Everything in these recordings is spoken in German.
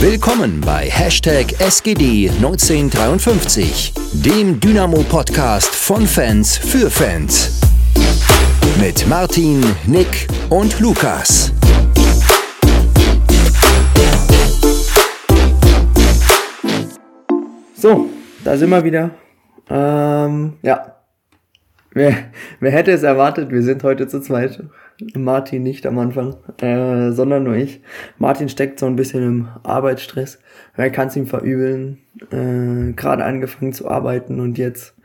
Willkommen bei Hashtag SGD1953, dem Dynamo-Podcast von Fans für Fans. Mit Martin, Nick und Lukas. So, da sind wir wieder. Ähm, ja. Wer, wer hätte es erwartet? Wir sind heute zu zweit. Martin nicht am Anfang, äh, sondern nur ich. Martin steckt so ein bisschen im Arbeitsstress. Er kann es ihm verübeln. Äh, Gerade angefangen zu arbeiten und jetzt,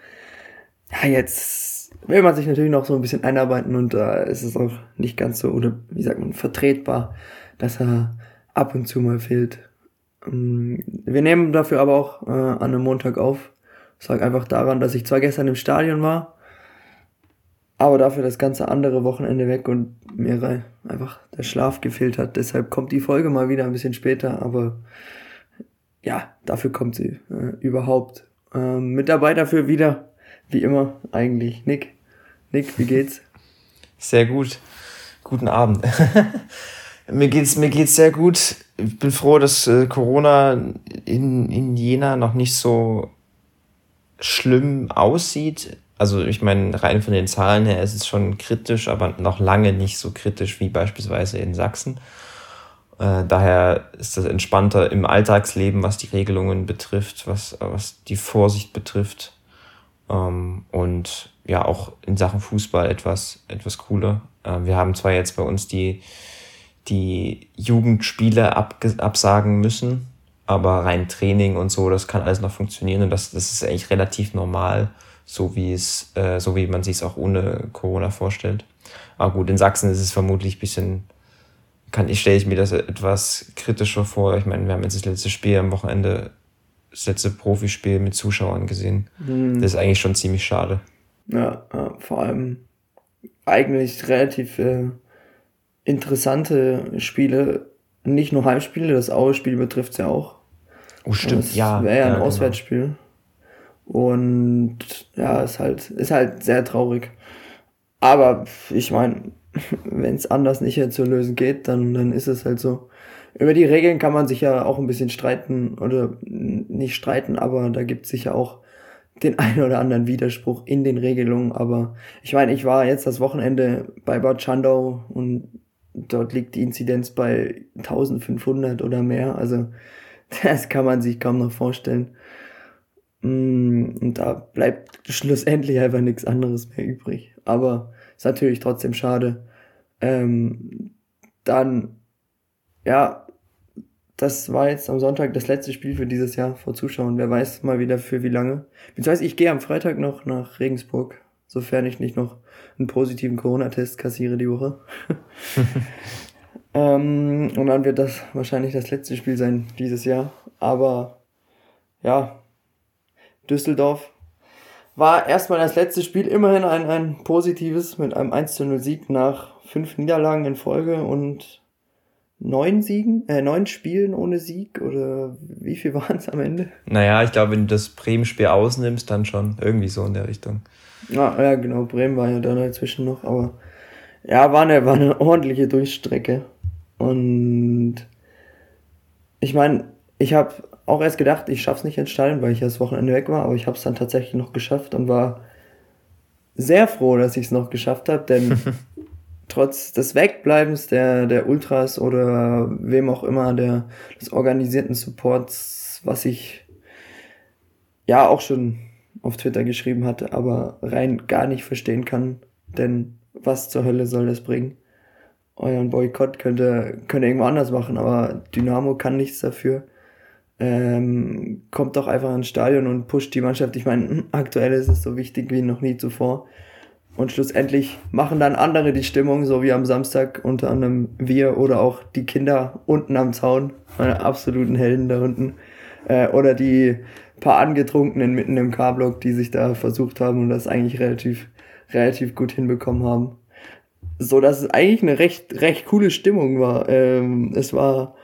ja, jetzt will man sich natürlich noch so ein bisschen einarbeiten und da äh, ist es auch nicht ganz so, oder wie sagt man, vertretbar, dass er ab und zu mal fehlt. Ähm, wir nehmen dafür aber auch äh, an einem Montag auf. Sag einfach daran, dass ich zwar gestern im Stadion war, aber dafür das ganze andere Wochenende weg und mir einfach der Schlaf gefehlt hat. Deshalb kommt die Folge mal wieder ein bisschen später, aber ja, dafür kommt sie äh, überhaupt. Ähm, mit dabei dafür wieder, wie immer, eigentlich Nick. Nick, wie geht's? Sehr gut. Guten Abend. mir geht's, mir geht's sehr gut. Ich bin froh, dass äh, Corona in, in Jena noch nicht so schlimm aussieht. Also ich meine, rein von den Zahlen her ist es schon kritisch, aber noch lange nicht so kritisch wie beispielsweise in Sachsen. Äh, daher ist das entspannter im Alltagsleben, was die Regelungen betrifft, was, was die Vorsicht betrifft. Ähm, und ja, auch in Sachen Fußball etwas, etwas cooler. Äh, wir haben zwar jetzt bei uns die, die Jugendspiele absagen müssen, aber rein Training und so, das kann alles noch funktionieren und das, das ist eigentlich relativ normal, so wie es, äh, so wie man sich es auch ohne Corona vorstellt. Aber gut, in Sachsen ist es vermutlich ein bisschen, kann ich, stelle ich mir das etwas kritischer vor. Ich meine, wir haben jetzt das letzte Spiel am Wochenende, das letzte Profispiel mit Zuschauern gesehen. Mhm. Das ist eigentlich schon ziemlich schade. Ja, vor allem eigentlich relativ äh, interessante Spiele nicht nur Heimspiele, das Aue-Spiel betrifft es ja auch. Oh, stimmt, das ja. Wäre ja ein ja, genau. Und ja, ist halt, ist halt sehr traurig. Aber ich meine, wenn es anders nicht zu lösen geht, dann, dann ist es halt so. Über die Regeln kann man sich ja auch ein bisschen streiten oder nicht streiten, aber da gibt es sicher auch den einen oder anderen Widerspruch in den Regelungen. Aber ich meine, ich war jetzt das Wochenende bei Bad Schandau und Dort liegt die Inzidenz bei 1500 oder mehr. Also das kann man sich kaum noch vorstellen. Mm, und da bleibt schlussendlich einfach nichts anderes mehr übrig. Aber ist natürlich trotzdem schade. Ähm, dann, ja, das war jetzt am Sonntag das letzte Spiel für dieses Jahr vor Zuschauern. Wer weiß mal wieder für wie lange. Beziehungsweise ich gehe am Freitag noch nach Regensburg, sofern ich nicht noch einen positiven Corona-Test kassiere die Woche. ähm, und dann wird das wahrscheinlich das letzte Spiel sein dieses Jahr. Aber ja, Düsseldorf war erstmal das letzte Spiel immerhin ein, ein positives mit einem 1 zu 0 Sieg nach fünf Niederlagen in Folge und neun Siegen, äh, neun Spielen ohne Sieg oder wie viel waren es am Ende? Naja, ich glaube, wenn du das Bremen-Spiel ausnimmst, dann schon irgendwie so in der Richtung. Ja, ja, genau, Bremen war ja dann dazwischen noch, aber ja, war eine, war eine ordentliche Durchstrecke. Und ich meine, ich habe auch erst gedacht, ich schaff's nicht ins Stadion, weil ich das Wochenende weg war, aber ich habe es dann tatsächlich noch geschafft und war sehr froh, dass ich es noch geschafft habe, denn trotz des Wegbleibens der, der Ultras oder wem auch immer, der, des organisierten Supports, was ich ja auch schon auf Twitter geschrieben hatte, aber rein gar nicht verstehen kann, denn was zur Hölle soll das bringen? Euren Boykott könnt ihr, könnt ihr irgendwo anders machen, aber Dynamo kann nichts dafür. Ähm, kommt doch einfach ins Stadion und pusht die Mannschaft. Ich meine, aktuell ist es so wichtig wie noch nie zuvor. Und schlussendlich machen dann andere die Stimmung, so wie am Samstag, unter anderem wir oder auch die Kinder unten am Zaun, meine absoluten Helden da unten. Äh, oder die paar Angetrunkenen mitten im K-Block, die sich da versucht haben und das eigentlich relativ, relativ gut hinbekommen haben. So dass es eigentlich eine recht, recht coole Stimmung war. Ähm, es war,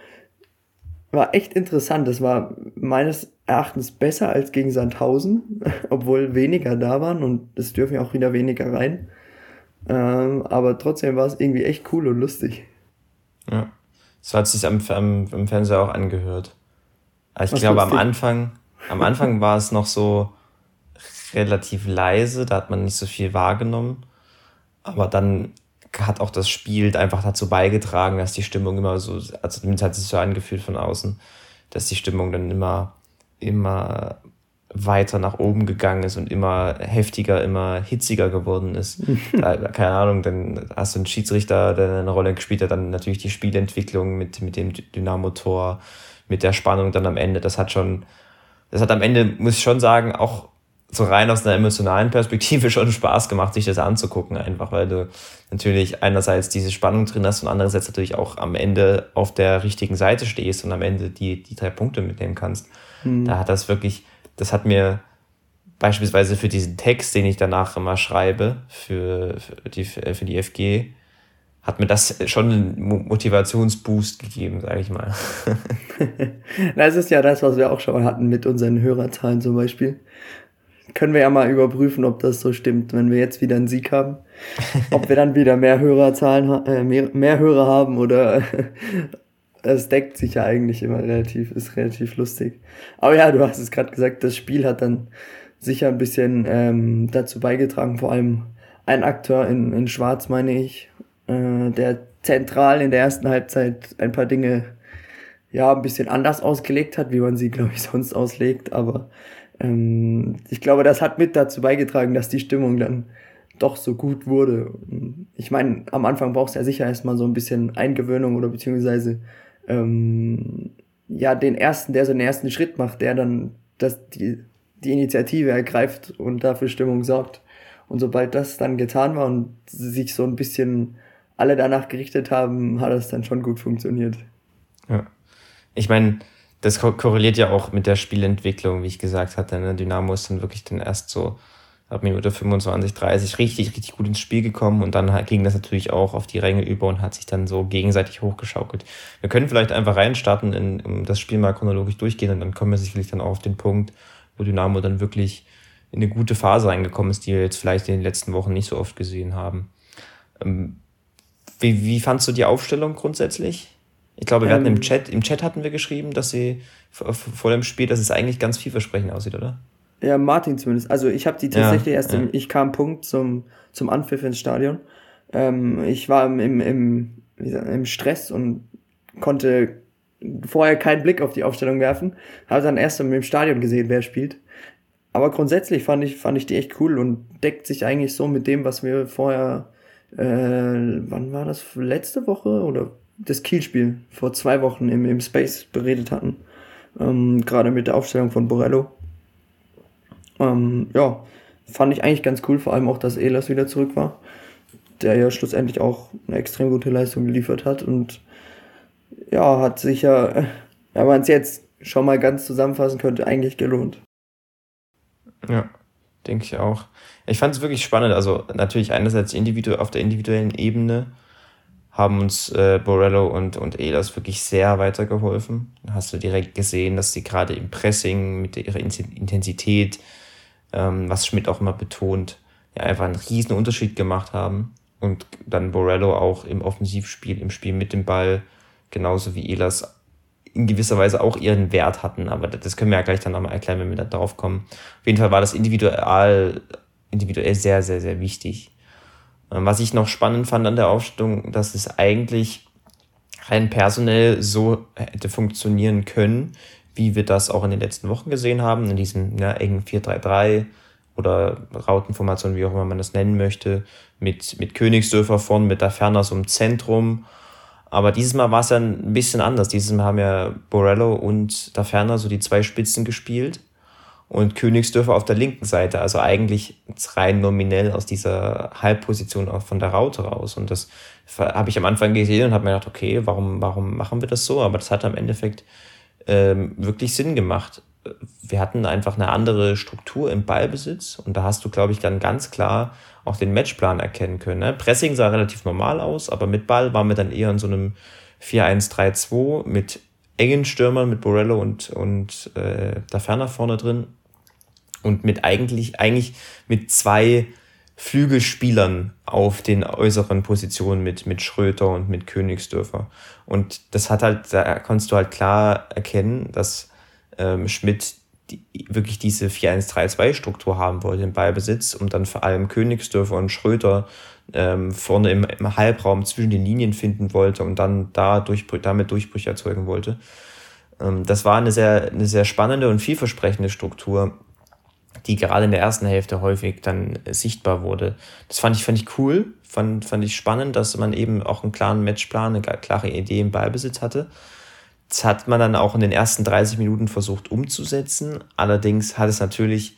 war echt interessant. Es war meines Erachtens besser als gegen Sandhausen, obwohl weniger da waren und es dürfen ja auch wieder weniger rein. Ähm, aber trotzdem war es irgendwie echt cool und lustig. Ja, so hat es sich am, am, am Fernseher auch angehört. Also ich glaube, am Anfang, am Anfang war es noch so relativ leise, da hat man nicht so viel wahrgenommen. Aber dann hat auch das Spiel einfach dazu beigetragen, dass die Stimmung immer so, also zumindest hat es sich so angefühlt von außen, dass die Stimmung dann immer, immer weiter nach oben gegangen ist und immer heftiger, immer hitziger geworden ist. da, keine Ahnung, dann hast du einen Schiedsrichter, der eine Rolle gespielt hat, dann natürlich die Spielentwicklung mit, mit dem Dynamo-Tor, mit der Spannung dann am Ende. Das hat schon, das hat am Ende, muss ich schon sagen, auch so rein aus einer emotionalen Perspektive schon Spaß gemacht, sich das anzugucken, einfach weil du natürlich einerseits diese Spannung drin hast und andererseits natürlich auch am Ende auf der richtigen Seite stehst und am Ende die, die drei Punkte mitnehmen kannst. Mhm. Da hat das wirklich, das hat mir beispielsweise für diesen Text, den ich danach immer schreibe, für, für, die, für die FG, hat mir das schon einen Motivationsboost gegeben, sage ich mal. das ist ja das, was wir auch schon hatten mit unseren Hörerzahlen zum Beispiel können wir ja mal überprüfen, ob das so stimmt, wenn wir jetzt wieder einen Sieg haben. Ob wir dann wieder mehr Hörerzahlen, äh, mehr, mehr Hörer haben oder es deckt sich ja eigentlich immer relativ, ist relativ lustig. Aber ja, du hast es gerade gesagt, das Spiel hat dann sicher ein bisschen ähm, dazu beigetragen, vor allem ein Akteur in, in Schwarz, meine ich, äh, der zentral in der ersten Halbzeit ein paar Dinge ja ein bisschen anders ausgelegt hat, wie man sie, glaube ich, sonst auslegt, aber ähm, ich glaube, das hat mit dazu beigetragen, dass die Stimmung dann doch so gut wurde. Ich meine, am Anfang brauchst du ja sicher erstmal so ein bisschen Eingewöhnung oder beziehungsweise ähm, ja den ersten, der so den ersten Schritt macht, der dann das, die, die Initiative ergreift und dafür Stimmung sorgt. Und sobald das dann getan war und sich so ein bisschen alle danach gerichtet haben, hat das dann schon gut funktioniert. Ja. Ich meine, das korreliert ja auch mit der Spielentwicklung, wie ich gesagt hatte. Ne? Dynamo ist dann wirklich dann erst so ab Minute 25, 30 richtig, richtig gut ins Spiel gekommen und dann ging das natürlich auch auf die Ränge über und hat sich dann so gegenseitig hochgeschaukelt. Wir können vielleicht einfach reinstarten, in, in das Spiel mal chronologisch durchgehen und dann kommen wir sicherlich dann auch auf den Punkt, wo Dynamo dann wirklich in eine gute Phase reingekommen ist, die wir jetzt vielleicht in den letzten Wochen nicht so oft gesehen haben. Ähm, wie, wie fandst du die Aufstellung grundsätzlich? Ich glaube, wir ähm, hatten im ähm. Chat, im Chat hatten wir geschrieben, dass sie vor dem Spiel, dass es eigentlich ganz vielversprechend aussieht, oder? Ja, Martin zumindest. Also ich habe die tatsächlich ja, erst, ja. Im, ich kam Punkt zum, zum Anpfiff ins Stadion. Ähm, ich war im, im, im, im Stress und konnte vorher keinen Blick auf die Aufstellung werfen. Habe dann erst im Stadion gesehen, wer spielt. Aber grundsätzlich fand ich, fand ich die echt cool und deckt sich eigentlich so mit dem, was wir vorher, äh, wann war das? Letzte Woche oder das Kielspiel vor zwei Wochen im, im Space beredet hatten. Ähm, Gerade mit der Aufstellung von Borello. Ähm, ja, fand ich eigentlich ganz cool, vor allem auch, dass Elas wieder zurück war, der ja schlussendlich auch eine extrem gute Leistung geliefert hat und ja, hat sich ja, wenn man es jetzt schon mal ganz zusammenfassen könnte, eigentlich gelohnt. Ja, denke ich auch. Ich fand es wirklich spannend, also natürlich einerseits individu auf der individuellen Ebene, haben uns äh, Borello und, und Elas wirklich sehr weitergeholfen. Hast du direkt gesehen, dass sie gerade im Pressing mit ihrer Intensität, ähm, was Schmidt auch immer betont, ja, einfach einen riesen Unterschied gemacht haben. Und dann Borello auch im Offensivspiel, im Spiel mit dem Ball, genauso wie Elas in gewisser Weise auch ihren Wert hatten. Aber das können wir ja gleich dann nochmal erklären, wenn wir da drauf kommen. Auf jeden Fall war das individuell, individuell sehr, sehr, sehr wichtig. Ähm, was ich noch spannend fand an der Aufstellung, dass es eigentlich rein personell so hätte funktionieren können, wie wir das auch in den letzten Wochen gesehen haben, in diesem ja, engen 4-3-3 oder Rautenformation, wie auch immer man das nennen möchte, mit, mit Königsdörfer vorn, mit der so im Zentrum. Aber dieses Mal war es ja ein bisschen anders. Dieses Mal haben ja Borello und da Ferner so die zwei Spitzen gespielt und Königsdörfer auf der linken Seite, also eigentlich rein nominell aus dieser Halbposition auch von der Raute raus. Und das habe ich am Anfang gesehen und habe mir gedacht, okay, warum, warum machen wir das so? Aber das hat am Endeffekt ähm, wirklich Sinn gemacht. Wir hatten einfach eine andere Struktur im Ballbesitz und da hast du, glaube ich, dann ganz klar auch den Matchplan erkennen können. Ne? Pressing sah relativ normal aus, aber mit Ball waren wir dann eher in so einem 4-1-3-2 mit engen Stürmern, mit Borello und, und äh, da Ferner vorne drin und mit eigentlich, eigentlich mit zwei Flügelspielern auf den äußeren Positionen mit, mit Schröter und mit Königsdörfer. Und das hat halt, da konntest du halt klar erkennen, dass ähm, Schmidt die, wirklich diese 4-1-3-2-Struktur haben wollte im Ballbesitz und dann vor allem Königsdörfer und Schröter ähm, vorne im, im, Halbraum zwischen den Linien finden wollte und dann da Durchbrü damit Durchbrüche erzeugen wollte. Ähm, das war eine sehr, eine sehr spannende und vielversprechende Struktur, die gerade in der ersten Hälfte häufig dann sichtbar wurde. Das fand ich, fand ich cool, fand, fand ich spannend, dass man eben auch einen klaren Matchplan, eine klare Idee im Ballbesitz hatte. Das hat man dann auch in den ersten 30 Minuten versucht umzusetzen. Allerdings hat es natürlich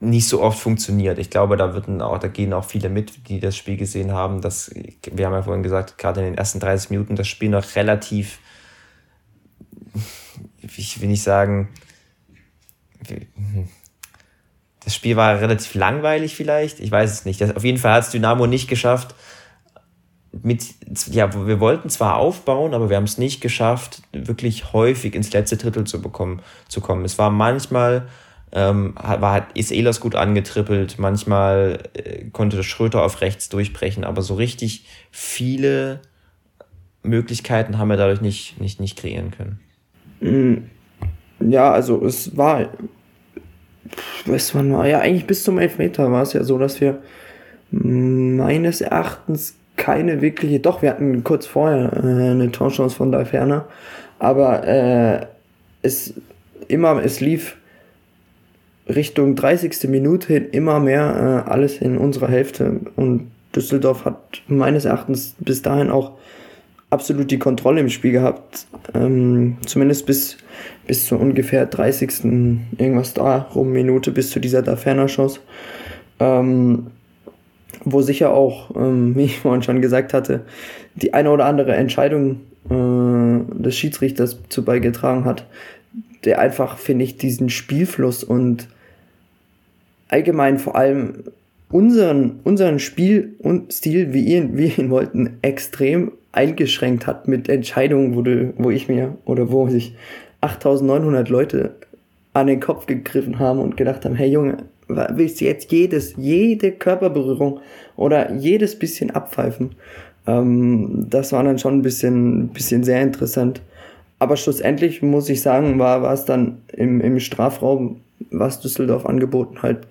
nicht so oft funktioniert. Ich glaube, da würden auch, da gehen auch viele mit, die das Spiel gesehen haben. Dass, wir haben ja vorhin gesagt, gerade in den ersten 30 Minuten das Spiel noch relativ, ich will nicht sagen, das Spiel war relativ langweilig vielleicht. Ich weiß es nicht. Das, auf jeden Fall hat es Dynamo nicht geschafft, mit, ja, wir wollten zwar aufbauen, aber wir haben es nicht geschafft, wirklich häufig ins letzte Drittel zu bekommen, zu kommen. Es war manchmal, ähm, war, ist Elas gut angetrippelt, manchmal äh, konnte Schröter auf rechts durchbrechen, aber so richtig viele Möglichkeiten haben wir dadurch nicht, nicht, nicht kreieren können. Mm, ja, also es war, was man war, ja, eigentlich bis zum Elfmeter war es ja so, dass wir meines Erachtens keine wirkliche, doch, wir hatten kurz vorher äh, eine Torchance von da ferner, aber äh, es immer, es lief Richtung 30. Minute hin immer mehr äh, alles in unserer Hälfte und Düsseldorf hat meines Erachtens bis dahin auch absolut die Kontrolle im Spiel gehabt, ähm, zumindest bis, bis zur ungefähr 30. irgendwas da rum Minute, bis zu dieser Daferner-Chance. Ähm, wo sicher auch, ähm, wie ich vorhin schon gesagt hatte, die eine oder andere Entscheidung äh, des Schiedsrichters zu beigetragen hat, der einfach, finde ich, diesen Spielfluss und allgemein vor allem unseren, unseren Spiel und Stil, wie ihn, wir ihn wollten, extrem eingeschränkt hat mit Entscheidungen, wo, du, wo ich mir oder wo sich 8900 Leute an den Kopf gegriffen haben und gedacht haben, hey Junge, willst du jetzt jedes, jede Körperberührung oder jedes bisschen abpfeifen? Ähm, das war dann schon ein bisschen, bisschen sehr interessant. Aber schlussendlich muss ich sagen, war, war es dann im, im Strafraum, was Düsseldorf angeboten halt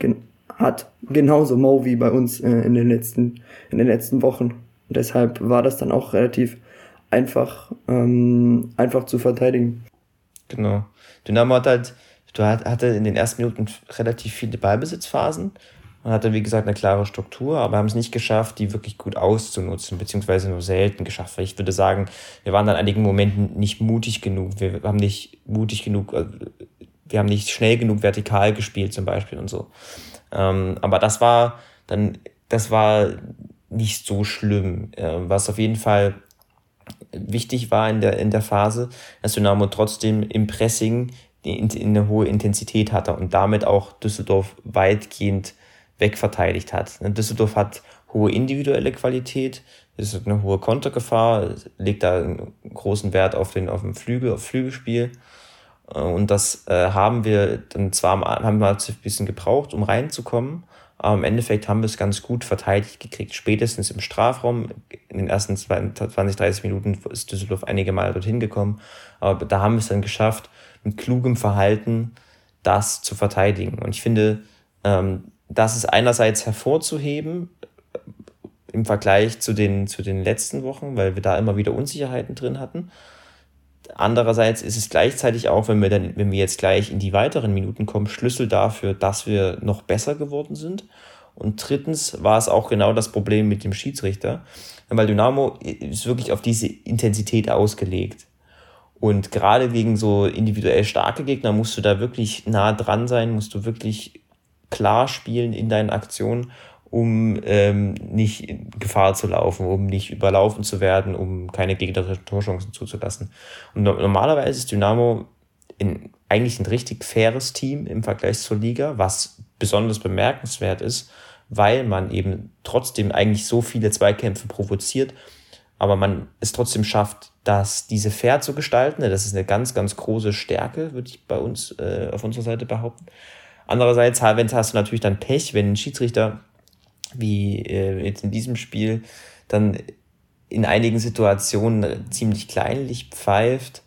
hat, genauso mau wie bei uns äh, in, den letzten, in den letzten Wochen. Und deshalb war das dann auch relativ einfach, ähm, einfach zu verteidigen. Genau. Dynamo hat halt Du hatte in den ersten Minuten relativ viele Ballbesitzphasen und hatte, wie gesagt, eine klare Struktur, aber haben es nicht geschafft, die wirklich gut auszunutzen, beziehungsweise nur selten geschafft. Weil ich würde sagen, wir waren an einigen Momenten nicht mutig genug. Wir haben nicht mutig genug, äh, wir haben nicht schnell genug vertikal gespielt, zum Beispiel und so. Ähm, aber das war dann, das war nicht so schlimm. Ähm, was auf jeden Fall wichtig war in der, in der Phase, dass Dynamo trotzdem im Pressing eine hohe Intensität hatte und damit auch Düsseldorf weitgehend wegverteidigt hat. Ne, Düsseldorf hat hohe individuelle Qualität, es ist eine hohe Kontergefahr, legt da einen großen Wert auf den auf den Flügel, auf Flügelspiel. Äh, und das äh, haben wir dann zwar haben wir ein bisschen gebraucht, um reinzukommen, aber im Endeffekt haben wir es ganz gut verteidigt gekriegt. Spätestens im Strafraum, in den ersten 20, 30 Minuten ist Düsseldorf einige Mal dorthin gekommen, aber da haben wir es dann geschafft, mit klugem Verhalten das zu verteidigen. Und ich finde, ähm, das ist einerseits hervorzuheben äh, im Vergleich zu den, zu den letzten Wochen, weil wir da immer wieder Unsicherheiten drin hatten. Andererseits ist es gleichzeitig auch, wenn wir dann, wenn wir jetzt gleich in die weiteren Minuten kommen, Schlüssel dafür, dass wir noch besser geworden sind. Und drittens war es auch genau das Problem mit dem Schiedsrichter, weil Dynamo ist wirklich auf diese Intensität ausgelegt. Und gerade gegen so individuell starke Gegner musst du da wirklich nah dran sein, musst du wirklich klar spielen in deinen Aktionen, um ähm, nicht in Gefahr zu laufen, um nicht überlaufen zu werden, um keine gegnerischen Torchancen zuzulassen. Und normalerweise ist Dynamo in, eigentlich ein richtig faires Team im Vergleich zur Liga, was besonders bemerkenswert ist, weil man eben trotzdem eigentlich so viele Zweikämpfe provoziert aber man es trotzdem schafft, dass diese fair zu gestalten. Das ist eine ganz, ganz große Stärke, würde ich bei uns äh, auf unserer Seite behaupten. Andererseits wenn, hast du natürlich dann Pech, wenn ein Schiedsrichter wie äh, jetzt in diesem Spiel dann in einigen Situationen ziemlich kleinlich pfeift,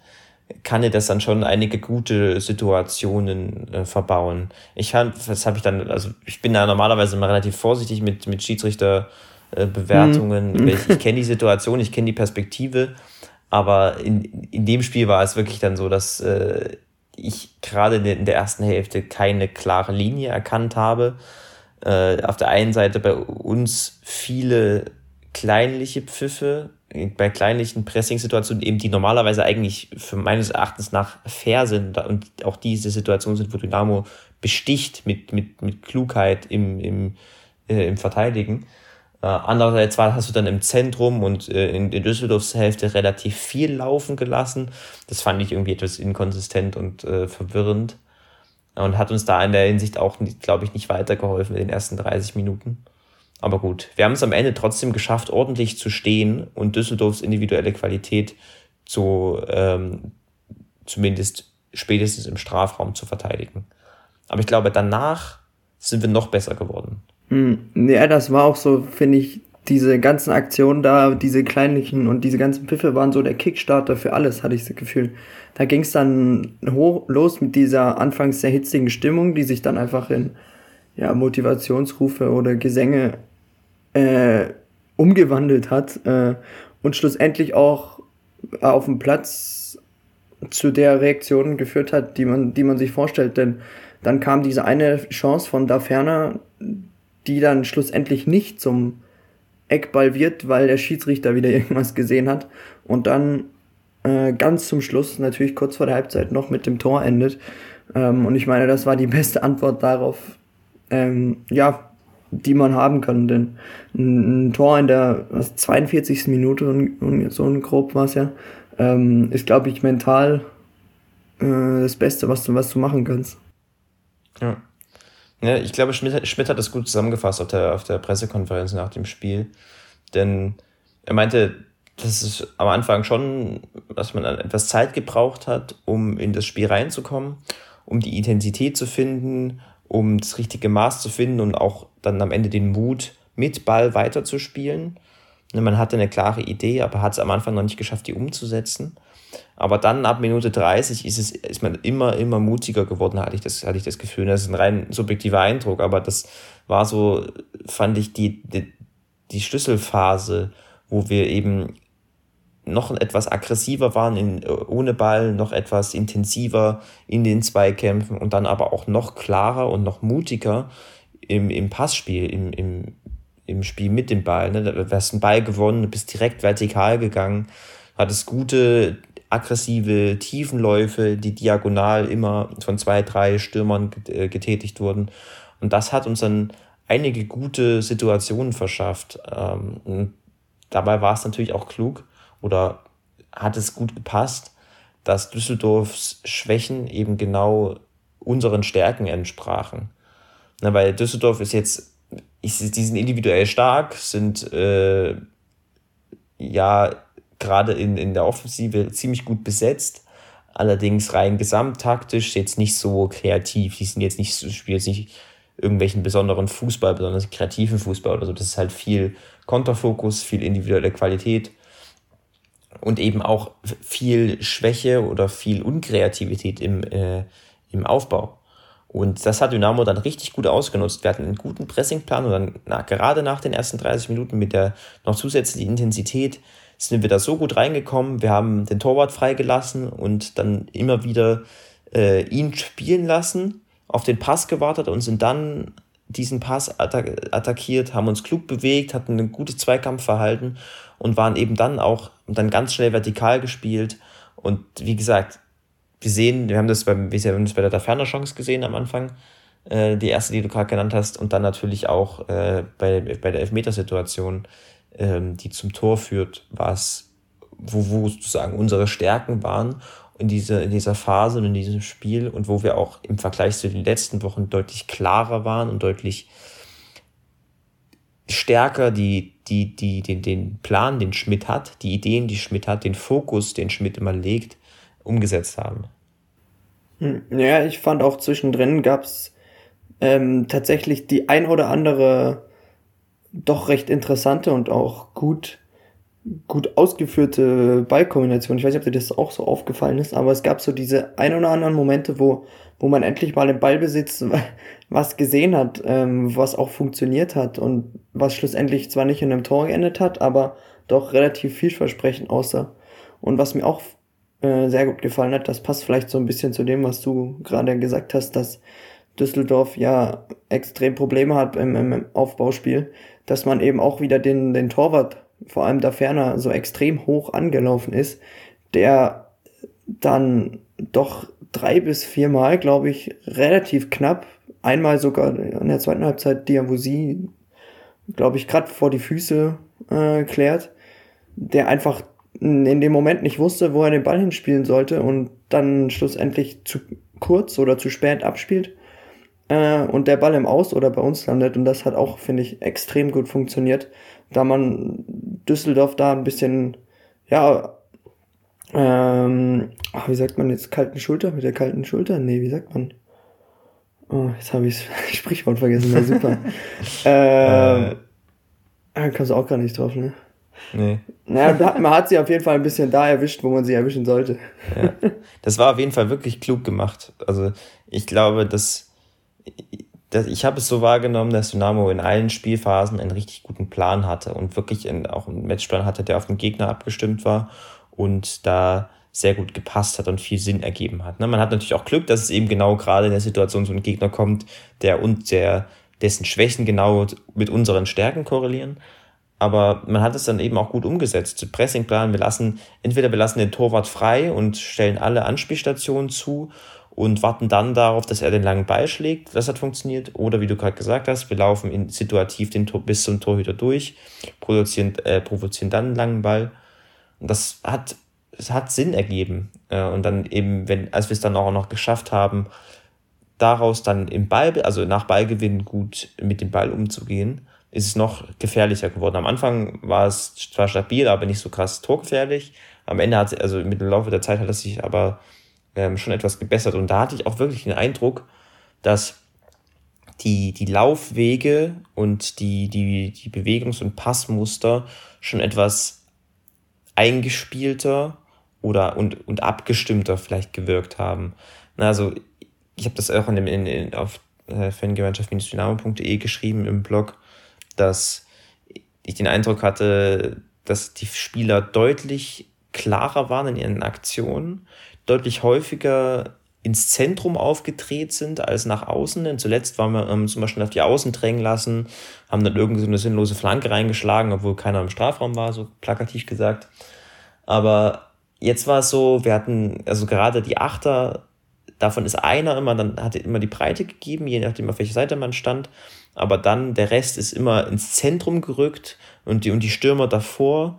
kann dir das dann schon einige gute Situationen äh, verbauen. Ich habe, das habe ich dann, also ich bin da normalerweise immer relativ vorsichtig mit, mit Schiedsrichterbewertungen. Mhm. Ich, ich kenne die Situation, ich kenne die Perspektive, aber in, in dem Spiel war es wirklich dann so, dass äh, ich gerade in der ersten Hälfte keine klare Linie erkannt habe. Äh, auf der einen Seite bei uns viele kleinliche Pfiffe, bei kleinlichen Pressing-Situationen eben, die normalerweise eigentlich für meines Erachtens nach fair sind und auch diese Situation sind, wo Dynamo besticht mit, mit, mit Klugheit im, im, äh, im Verteidigen. Äh, andererseits war, hast du dann im Zentrum und äh, in, in Düsseldorfs Hälfte relativ viel laufen gelassen. Das fand ich irgendwie etwas inkonsistent und äh, verwirrend und hat uns da in der Hinsicht auch, glaube ich, nicht weitergeholfen in den ersten 30 Minuten. Aber gut, wir haben es am Ende trotzdem geschafft, ordentlich zu stehen und Düsseldorfs individuelle Qualität zu, ähm, zumindest spätestens im Strafraum zu verteidigen. Aber ich glaube, danach sind wir noch besser geworden. Hm, ja, das war auch so, finde ich, diese ganzen Aktionen da, diese kleinlichen und diese ganzen Pfiffe waren so der Kickstarter für alles, hatte ich das Gefühl. Da ging es dann hoch, los mit dieser anfangs sehr hitzigen Stimmung, die sich dann einfach in ja, Motivationsrufe oder Gesänge äh, umgewandelt hat äh, und schlussendlich auch auf dem Platz zu der Reaktion geführt hat, die man, die man sich vorstellt. Denn dann kam diese eine Chance von da ferner, die dann schlussendlich nicht zum Eckball wird, weil der Schiedsrichter wieder irgendwas gesehen hat. Und dann äh, ganz zum Schluss, natürlich kurz vor der Halbzeit, noch mit dem Tor endet. Ähm, und ich meine, das war die beste Antwort darauf, ähm, ja, die man haben kann. Denn ein, ein Tor in der was, 42. Minute und, und so ein grob war es ja, ähm, ist, glaube ich, mental äh, das Beste, was du, was du machen kannst. Ja. Ja ich glaube, Schmidt, Schmidt hat das gut zusammengefasst auf der, auf der Pressekonferenz nach dem Spiel. Denn er meinte, dass es am Anfang schon, dass man etwas Zeit gebraucht hat, um in das Spiel reinzukommen, um die Intensität zu finden, um das richtige Maß zu finden und auch dann am Ende den Mut, mit Ball weiterzuspielen. Ne, man hatte eine klare Idee, aber hat es am Anfang noch nicht geschafft, die umzusetzen. Aber dann ab Minute 30 ist, es, ist man immer, immer mutiger geworden, hatte ich, das, hatte ich das Gefühl. Das ist ein rein subjektiver Eindruck, aber das war so, fand ich, die, die, die Schlüsselphase, wo wir eben noch etwas aggressiver waren in, ohne Ball, noch etwas intensiver in den Zweikämpfen und dann aber auch noch klarer und noch mutiger im, im Passspiel, im, im, im Spiel mit dem Ball. Ne? Du hast einen Ball gewonnen, bist direkt vertikal gegangen, hattest gute, aggressive Tiefenläufe, die diagonal immer von zwei, drei Stürmern äh, getätigt wurden. Und das hat uns dann einige gute Situationen verschafft. Ähm, dabei war es natürlich auch klug, oder hat es gut gepasst, dass Düsseldorfs Schwächen eben genau unseren Stärken entsprachen. Na, weil Düsseldorf ist jetzt, die sind individuell stark, sind äh, ja gerade in, in der Offensive ziemlich gut besetzt, allerdings rein gesamttaktisch jetzt nicht so kreativ. Die sind jetzt nicht, spielen jetzt nicht irgendwelchen besonderen Fußball, besonders kreativen Fußball oder so. Das ist halt viel Konterfokus, viel individuelle Qualität und eben auch viel Schwäche oder viel Unkreativität im, äh, im Aufbau. Und das hat Dynamo dann richtig gut ausgenutzt. Wir hatten einen guten Pressingplan und dann na, gerade nach den ersten 30 Minuten mit der noch zusätzlichen Intensität sind wir da so gut reingekommen. Wir haben den Torwart freigelassen und dann immer wieder äh, ihn spielen lassen, auf den Pass gewartet und sind dann diesen Pass attack attackiert, haben uns klug bewegt, hatten ein gutes Zweikampfverhalten und waren eben dann auch dann ganz schnell vertikal gespielt. Und wie gesagt, wir sehen, wir haben das, beim, wir haben das bei der Taferner Chance gesehen am Anfang, äh, die erste, die du gerade genannt hast, und dann natürlich auch äh, bei, bei der Elfmetersituation, ähm, die zum Tor führt, was, wo, wo sozusagen unsere Stärken waren in, diese, in dieser Phase und in diesem Spiel und wo wir auch im Vergleich zu den letzten Wochen deutlich klarer waren und deutlich stärker die, die, die, den, den Plan, den Schmidt hat, die Ideen, die Schmidt hat, den Fokus, den Schmidt immer legt, umgesetzt haben. Hm, ja, ich fand auch zwischendrin gab es ähm, tatsächlich die ein oder andere doch recht interessante und auch gut gut ausgeführte Ballkombination. Ich weiß nicht, ob dir das auch so aufgefallen ist, aber es gab so diese ein oder anderen Momente, wo, wo man endlich mal im Ballbesitz was gesehen hat, ähm, was auch funktioniert hat und was schlussendlich zwar nicht in einem Tor geendet hat, aber doch relativ vielversprechend aussah. Und was mir auch äh, sehr gut gefallen hat, das passt vielleicht so ein bisschen zu dem, was du gerade gesagt hast, dass Düsseldorf ja extrem Probleme hat im, im Aufbauspiel, dass man eben auch wieder den, den Torwart vor allem da Ferner so extrem hoch angelaufen ist, der dann doch drei bis viermal, glaube ich, relativ knapp, einmal sogar in der zweiten Halbzeit Diabusi, glaube ich, gerade vor die Füße äh, klärt, der einfach in dem Moment nicht wusste, wo er den Ball hinspielen sollte und dann schlussendlich zu kurz oder zu spät abspielt äh, und der Ball im Aus oder bei uns landet und das hat auch, finde ich, extrem gut funktioniert da man Düsseldorf da ein bisschen, ja, ähm, ach, wie sagt man jetzt, kalten Schulter, mit der kalten Schulter? Nee, wie sagt man? Oh, jetzt habe ich das Sprichwort vergessen, na super. ähm, äh, kommst du auch gar nicht drauf, ne? Nee. Naja, man hat sie auf jeden Fall ein bisschen da erwischt, wo man sie erwischen sollte. Ja. Das war auf jeden Fall wirklich klug gemacht. Also ich glaube, dass das, ich habe es so wahrgenommen, dass Dynamo in allen Spielphasen einen richtig guten Plan hatte und wirklich auch einen Matchplan hatte, der auf den Gegner abgestimmt war und da sehr gut gepasst hat und viel Sinn ergeben hat. Ne? Man hat natürlich auch Glück, dass es eben genau gerade in der Situation so ein Gegner kommt, der und der, dessen Schwächen genau mit unseren Stärken korrelieren. Aber man hat es dann eben auch gut umgesetzt. Pressingplan, wir lassen, entweder wir lassen den Torwart frei und stellen alle Anspielstationen zu und warten dann darauf, dass er den langen Ball schlägt. Das hat funktioniert. Oder wie du gerade gesagt hast, wir laufen in, situativ den Tor, bis zum Torhüter durch, produzieren, äh, provozieren dann einen langen Ball. Und das hat, es hat Sinn ergeben. Äh, und dann eben, wenn, als wir es dann auch noch geschafft haben, daraus dann im Ball, also nach Ballgewinn gut mit dem Ball umzugehen, ist es noch gefährlicher geworden. Am Anfang war es zwar stabil, aber nicht so krass torgefährlich. Am Ende hat also mit dem Laufe der Zeit hat es sich aber ähm, schon etwas gebessert. Und da hatte ich auch wirklich den Eindruck, dass die, die Laufwege und die, die, die Bewegungs- und Passmuster schon etwas eingespielter oder und, und abgestimmter vielleicht gewirkt haben. Also ich habe das auch in dem, in, in, auf äh, fangemeinschaft-dynamo.de geschrieben im Blog, dass ich den Eindruck hatte, dass die Spieler deutlich klarer waren in ihren Aktionen, deutlich häufiger ins Zentrum aufgedreht sind als nach außen. Denn zuletzt waren wir ähm, zum Beispiel auf die Außen drängen lassen, haben dann irgendwie so eine sinnlose Flanke reingeschlagen, obwohl keiner im Strafraum war, so plakativ gesagt. Aber jetzt war es so, wir hatten, also gerade die Achter, davon ist einer immer, dann hatte immer die Breite gegeben, je nachdem, auf welcher Seite man stand. Aber dann der Rest ist immer ins Zentrum gerückt und die, und die Stürmer davor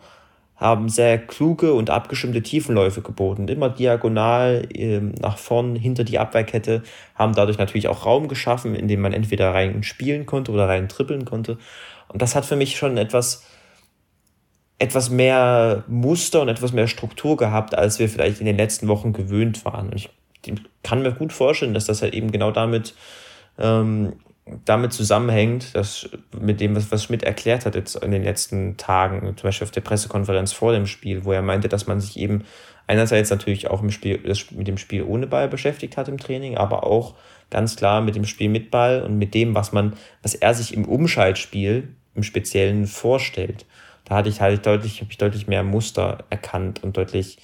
haben sehr kluge und abgestimmte Tiefenläufe geboten. Immer diagonal äh, nach vorn hinter die Abwehrkette, haben dadurch natürlich auch Raum geschaffen, in dem man entweder rein spielen konnte oder rein trippeln konnte. Und das hat für mich schon etwas, etwas mehr Muster und etwas mehr Struktur gehabt, als wir vielleicht in den letzten Wochen gewöhnt waren. Und ich kann mir gut vorstellen, dass das halt eben genau damit ähm, damit zusammenhängt, dass mit dem, was, Schmidt erklärt hat jetzt in den letzten Tagen, zum Beispiel auf der Pressekonferenz vor dem Spiel, wo er meinte, dass man sich eben einerseits natürlich auch im Spiel, mit dem Spiel ohne Ball beschäftigt hat im Training, aber auch ganz klar mit dem Spiel mit Ball und mit dem, was man, was er sich im Umschaltspiel im Speziellen vorstellt. Da hatte ich halt deutlich, habe ich deutlich mehr Muster erkannt und deutlich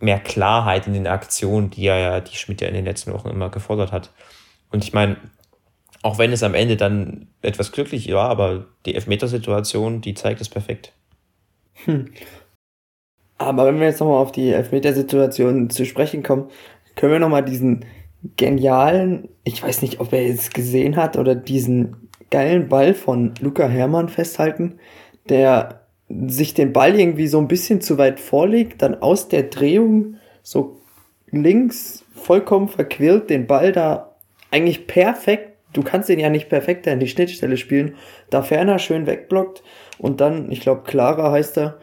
mehr Klarheit in den Aktionen, die er ja, die Schmidt ja in den letzten Wochen immer gefordert hat. Und ich meine, auch wenn es am Ende dann etwas glücklich war, aber die Elfmetersituation, die zeigt es perfekt. Hm. Aber wenn wir jetzt nochmal auf die Elfmetersituation zu sprechen kommen, können wir nochmal diesen genialen, ich weiß nicht, ob er es gesehen hat, oder diesen geilen Ball von Luca Hermann festhalten, der sich den Ball irgendwie so ein bisschen zu weit vorlegt, dann aus der Drehung so links vollkommen verquirlt den Ball da eigentlich perfekt du kannst den ja nicht perfekt in die Schnittstelle spielen. Da Ferner schön wegblockt und dann, ich glaube, Clara heißt er,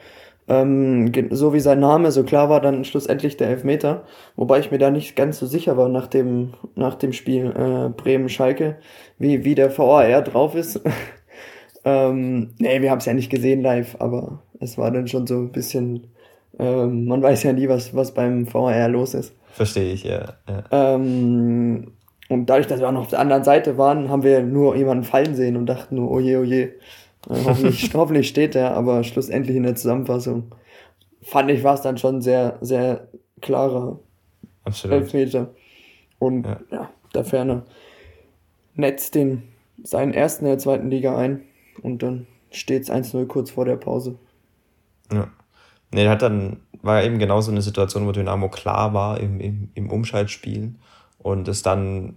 ähm, so wie sein Name, so klar war dann schlussendlich der Elfmeter. Wobei ich mir da nicht ganz so sicher war nach dem, nach dem Spiel äh, Bremen-Schalke, wie, wie der VAR drauf ist. Ähm, nee, wir haben es ja nicht gesehen live, aber es war dann schon so ein bisschen, ähm, man weiß ja nie, was, was beim VR los ist. Verstehe ich, ja. ja. Ähm, und dadurch, dass wir auch noch auf der anderen Seite waren, haben wir nur jemanden fallen sehen und dachten nur, oh je, oh je. Äh, hoffentlich, hoffentlich steht er, aber schlussendlich in der Zusammenfassung fand ich, war es dann schon sehr, sehr klarer Absolut. Elfmeter. Und ja, ja der Ferne netzt den seinen ersten in der zweiten Liga ein und dann steht es 1-0 kurz vor der Pause. Ja. Nee, hat dann, war eben genau so eine Situation, wo Dynamo klar war im, im, im Umschaltspielen und es dann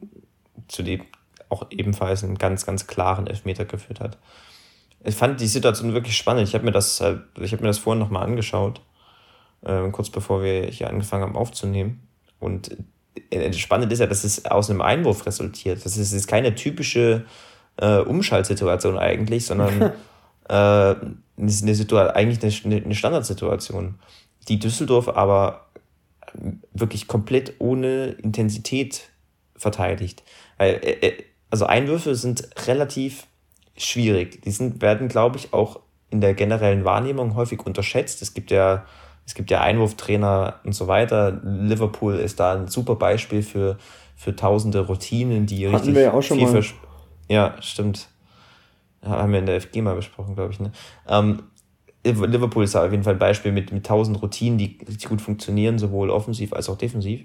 zu dem auch ebenfalls einen ganz, ganz klaren Elfmeter geführt hat. Ich fand die Situation wirklich spannend. Ich habe mir das, ich habe mir das vorhin nochmal angeschaut, äh, kurz bevor wir hier angefangen haben aufzunehmen. Und äh, spannend ist ja, dass es aus einem Einwurf resultiert. Das ist, ist keine typische äh, Umschaltsituation eigentlich, sondern äh, eine Situation, eigentlich eine, eine Standardsituation, die Düsseldorf aber wirklich komplett ohne Intensität verteidigt. Weil, äh, äh, also Einwürfe sind relativ schwierig. Die sind, werden, glaube ich, auch in der generellen Wahrnehmung häufig unterschätzt. Es gibt ja, es gibt ja Einwurftrainer und so weiter. Liverpool ist da ein super Beispiel für, für tausende Routinen, die Hatten richtig wir ja auch schon mal. Ja, stimmt. Haben wir in der FG mal besprochen, glaube ich. Ne? Ähm, Liverpool ist auf jeden Fall ein Beispiel mit, mit tausend Routinen, die richtig gut funktionieren, sowohl offensiv als auch defensiv.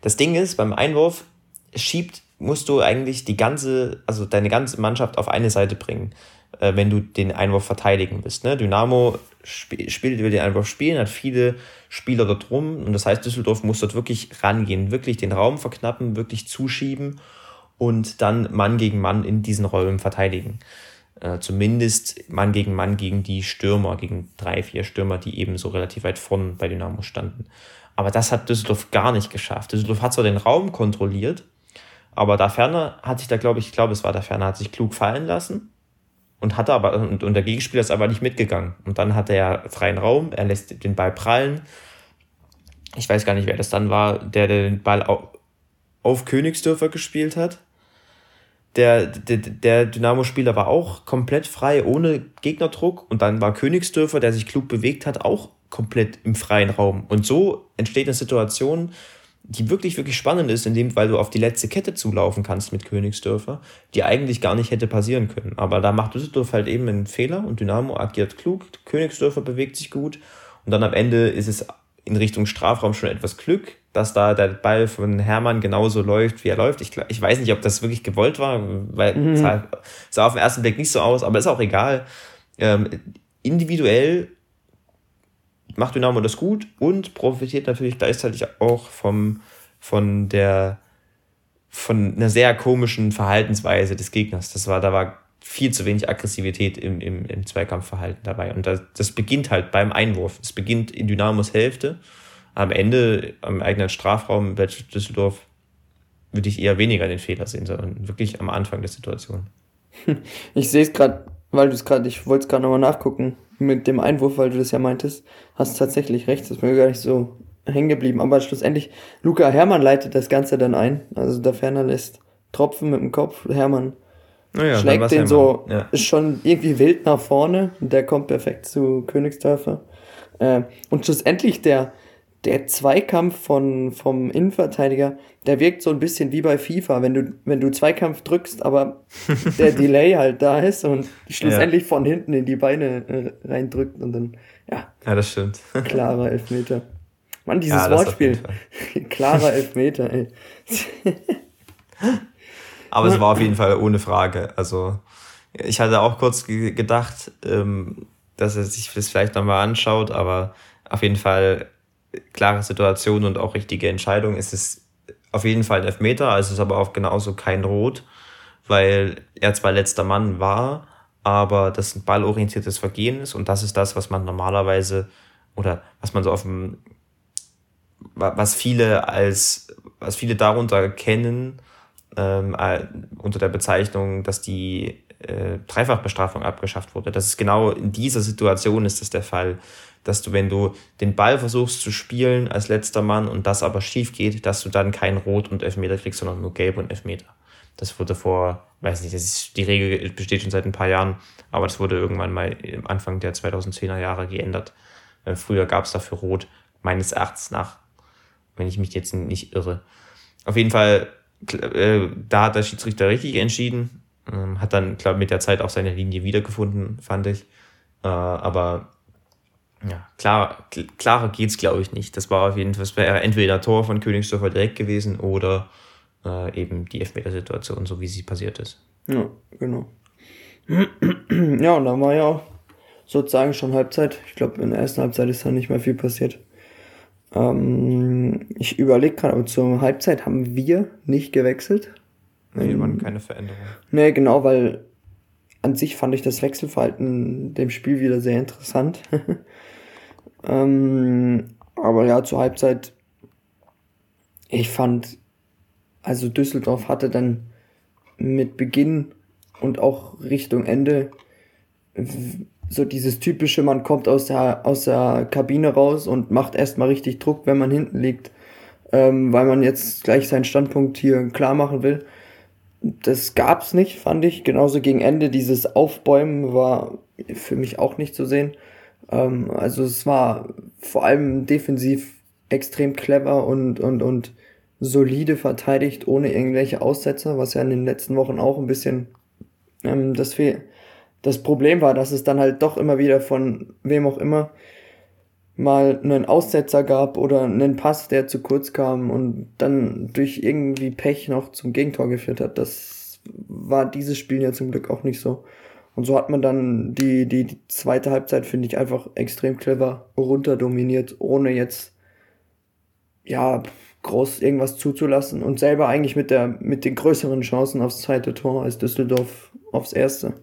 Das Ding ist, beim Einwurf schiebt, musst du eigentlich die ganze, also deine ganze Mannschaft auf eine Seite bringen, äh, wenn du den Einwurf verteidigen willst. Ne? Dynamo sp spielt, will den Einwurf spielen, hat viele Spieler dort rum und das heißt, Düsseldorf muss dort wirklich rangehen, wirklich den Raum verknappen, wirklich zuschieben und dann Mann gegen Mann in diesen Räumen verteidigen äh, zumindest Mann gegen Mann gegen die Stürmer, gegen drei, vier Stürmer, die eben so relativ weit vorn bei Dynamo standen. Aber das hat Düsseldorf gar nicht geschafft. Düsseldorf hat zwar den Raum kontrolliert, aber da Ferner hat sich da, glaube ich, ich glaube, es war da Ferner, hat sich klug fallen lassen und hatte aber, und, und der Gegenspieler ist aber nicht mitgegangen. Und dann hat er freien Raum, er lässt den Ball prallen. Ich weiß gar nicht, wer das dann war, der den Ball auf Königsdörfer gespielt hat der, der, der Dynamo-Spieler war auch komplett frei, ohne Gegnerdruck. Und dann war Königsdörfer, der sich klug bewegt hat, auch komplett im freien Raum. Und so entsteht eine Situation, die wirklich, wirklich spannend ist, indem, weil du auf die letzte Kette zulaufen kannst mit Königsdörfer, die eigentlich gar nicht hätte passieren können. Aber da macht Düsseldorf halt eben einen Fehler und Dynamo agiert klug, Königsdörfer bewegt sich gut und dann am Ende ist es in Richtung Strafraum schon etwas Glück, dass da der Ball von Hermann genauso läuft, wie er läuft. Ich, ich weiß nicht, ob das wirklich gewollt war, weil mhm. es sah, sah, auf den ersten Blick nicht so aus, aber ist auch egal. Ähm, individuell macht Dynamo das gut und profitiert natürlich gleichzeitig auch vom, von der von einer sehr komischen Verhaltensweise des Gegners. Das war, da war viel zu wenig Aggressivität im, im, im Zweikampfverhalten dabei. Und das, das beginnt halt beim Einwurf. Es beginnt in Dynamos Hälfte am Ende am eigenen Strafraum bei Düsseldorf würde ich eher weniger den Fehler sehen, sondern wirklich am Anfang der Situation. Ich sehe es gerade, weil du es gerade, ich wollte es gerade nochmal nachgucken mit dem Einwurf, weil du das ja meintest, hast tatsächlich recht, das ist mir gar nicht so hängen geblieben. Aber schlussendlich, Luca Hermann leitet das Ganze dann ein. Also der Ferner lässt Tropfen mit dem Kopf. Hermann ja, schlägt den Hermann. so ja. schon irgendwie wild nach vorne. Der kommt perfekt zu Königsdörfer. Äh, und schlussendlich der, der Zweikampf von, vom Innenverteidiger, der wirkt so ein bisschen wie bei FIFA, wenn du, wenn du Zweikampf drückst, aber der Delay halt da ist und schlussendlich ja. von hinten in die Beine äh, reindrückt und dann, ja. Ja, das stimmt. klarer Elfmeter. Mann, dieses ja, Wortspiel. klarer Elfmeter, ey. aber es war auf jeden Fall ohne Frage. Also, ich hatte auch kurz gedacht, ähm, dass er sich das vielleicht nochmal anschaut, aber auf jeden Fall klare Situation und auch richtige Entscheidung. Es ist auf jeden Fall ein Elfmeter, also es ist aber auch genauso kein Rot, weil er zwar letzter Mann war, aber das ein ballorientiertes Vergehen ist und das ist das, was man normalerweise oder was man so auf dem, was viele als, was viele darunter kennen, ähm, äh, unter der Bezeichnung, dass die äh, Dreifachbestrafung abgeschafft wurde. Das ist genau in dieser Situation ist das der Fall dass du, wenn du den Ball versuchst zu spielen als letzter Mann und das aber schief geht, dass du dann kein Rot und Elfmeter kriegst, sondern nur Gelb und Elfmeter. Das wurde vor, weiß nicht, das ist, die Regel besteht schon seit ein paar Jahren, aber das wurde irgendwann mal Anfang der 2010er Jahre geändert. Äh, früher gab es dafür Rot, meines Erachtens nach, wenn ich mich jetzt nicht irre. Auf jeden Fall, äh, da hat der Schiedsrichter richtig entschieden, ähm, hat dann, glaube mit der Zeit auch seine Linie wiedergefunden, fand ich. Äh, aber ja, klar, klarer geht's, glaube ich, nicht. Das war auf jeden Fall, entweder Tor von Königsdorfer direkt gewesen oder äh, eben die Elfmetersituation, so wie sie passiert ist. Ja, genau. ja, und dann war ja sozusagen schon Halbzeit. Ich glaube, in der ersten Halbzeit ist da nicht mehr viel passiert. Ähm, ich überlege gerade, aber zur Halbzeit haben wir nicht gewechselt. Nee, ähm, waren keine Veränderungen. Nee, genau, weil an sich fand ich das Wechselverhalten dem Spiel wieder sehr interessant. ähm, aber ja, zur Halbzeit, ich fand, also Düsseldorf hatte dann mit Beginn und auch Richtung Ende so dieses typische, man kommt aus der, aus der Kabine raus und macht erstmal richtig Druck, wenn man hinten liegt, ähm, weil man jetzt gleich seinen Standpunkt hier klar machen will. Das gab's nicht, fand ich. Genauso gegen Ende dieses Aufbäumen war für mich auch nicht zu sehen. Ähm, also es war vor allem defensiv extrem clever und, und, und solide verteidigt, ohne irgendwelche Aussetzer, was ja in den letzten Wochen auch ein bisschen ähm, das das Problem war, dass es dann halt doch immer wieder von wem auch immer mal einen Aussetzer gab oder einen Pass, der zu kurz kam und dann durch irgendwie Pech noch zum Gegentor geführt hat. Das war dieses Spiel ja zum Glück auch nicht so. Und so hat man dann die, die, die zweite Halbzeit, finde ich, einfach extrem clever runterdominiert, ohne jetzt, ja, groß irgendwas zuzulassen und selber eigentlich mit der, mit den größeren Chancen aufs zweite Tor als Düsseldorf aufs erste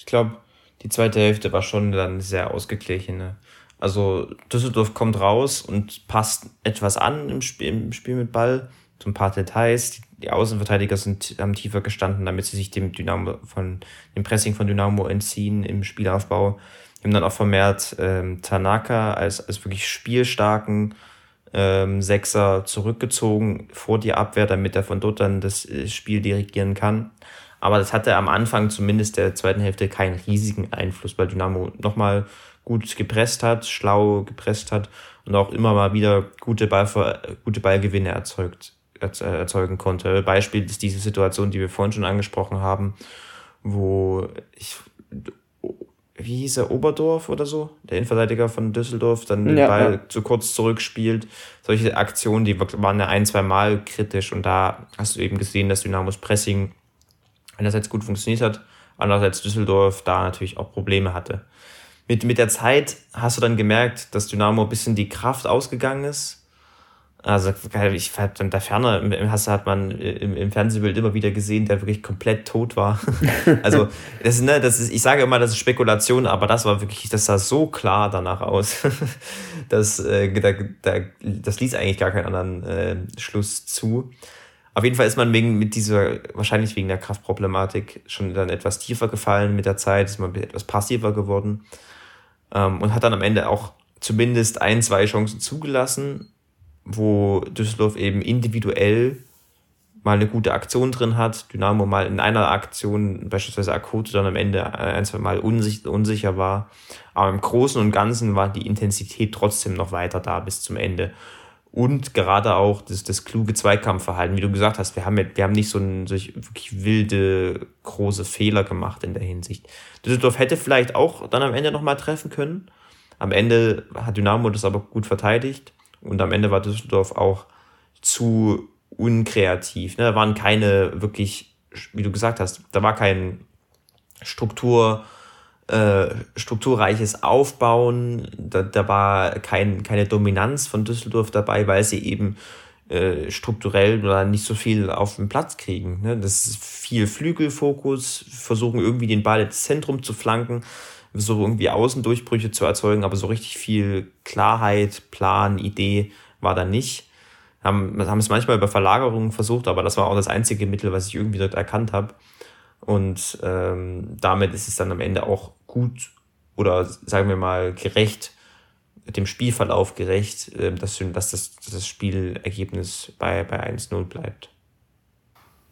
ich glaube, die zweite Hälfte war schon dann sehr ausgeglichen. Also Düsseldorf kommt raus und passt etwas an im Spiel, im Spiel mit Ball. So ein paar Details. Die Außenverteidiger sind, haben tiefer gestanden, damit sie sich dem Dynamo von dem Pressing von Dynamo entziehen im Spielaufbau. Wir haben dann auch vermehrt ähm, Tanaka als, als wirklich spielstarken ähm, Sechser zurückgezogen vor die Abwehr, damit er von dort dann das äh, Spiel dirigieren kann. Aber das hatte am Anfang zumindest der zweiten Hälfte keinen riesigen Einfluss, weil Dynamo nochmal gut gepresst hat, schlau gepresst hat und auch immer mal wieder gute, Ballver gute Ballgewinne erzeugt, erzeugen konnte. Beispiel ist diese Situation, die wir vorhin schon angesprochen haben, wo ich, wie hieß er, Oberdorf oder so, der Innenverteidiger von Düsseldorf, dann den ja, Ball ja. zu kurz zurückspielt. Solche Aktionen, die waren ja ein, zwei Mal kritisch und da hast du eben gesehen, dass Dynamos Pressing einerseits gut funktioniert hat, andererseits Düsseldorf da natürlich auch Probleme hatte. Mit, mit der Zeit hast du dann gemerkt, dass Dynamo ein bisschen die Kraft ausgegangen ist. Also ich in der Ferne hast, hat man im, im Fernsehbild immer wieder gesehen, der wirklich komplett tot war. also das, ne, das ist, ich sage immer, das ist Spekulation, aber das war wirklich, das sah so klar danach aus, dass äh, da, da, das ließ eigentlich gar keinen anderen äh, Schluss zu. Auf jeden Fall ist man wegen, mit dieser, wahrscheinlich wegen der Kraftproblematik schon dann etwas tiefer gefallen mit der Zeit, ist man etwas passiver geworden ähm, und hat dann am Ende auch zumindest ein, zwei Chancen zugelassen, wo Düsseldorf eben individuell mal eine gute Aktion drin hat, Dynamo mal in einer Aktion, beispielsweise Akute, dann am Ende ein, zwei Mal unsicher, unsicher war. Aber im Großen und Ganzen war die Intensität trotzdem noch weiter da bis zum Ende. Und gerade auch das, das kluge Zweikampfverhalten, wie du gesagt hast, wir haben, wir haben nicht so ein, solch wirklich wilde, große Fehler gemacht in der Hinsicht. Düsseldorf hätte vielleicht auch dann am Ende nochmal treffen können. Am Ende hat Dynamo das aber gut verteidigt und am Ende war Düsseldorf auch zu unkreativ. Ne? Da waren keine wirklich, wie du gesagt hast, da war kein Struktur, äh, strukturreiches Aufbauen. Da, da war kein, keine Dominanz von Düsseldorf dabei, weil sie eben äh, strukturell oder nicht so viel auf den Platz kriegen. Ne? Das ist viel Flügelfokus, versuchen irgendwie den Ball ins Zentrum zu flanken, so irgendwie Außendurchbrüche zu erzeugen, aber so richtig viel Klarheit, Plan, Idee war da nicht. Haben, haben es manchmal über Verlagerungen versucht, aber das war auch das einzige Mittel, was ich irgendwie dort erkannt habe. Und ähm, damit ist es dann am Ende auch gut oder sagen wir mal gerecht, dem Spielverlauf gerecht, äh, dass, dass, das, dass das Spielergebnis bei, bei 1-0 bleibt.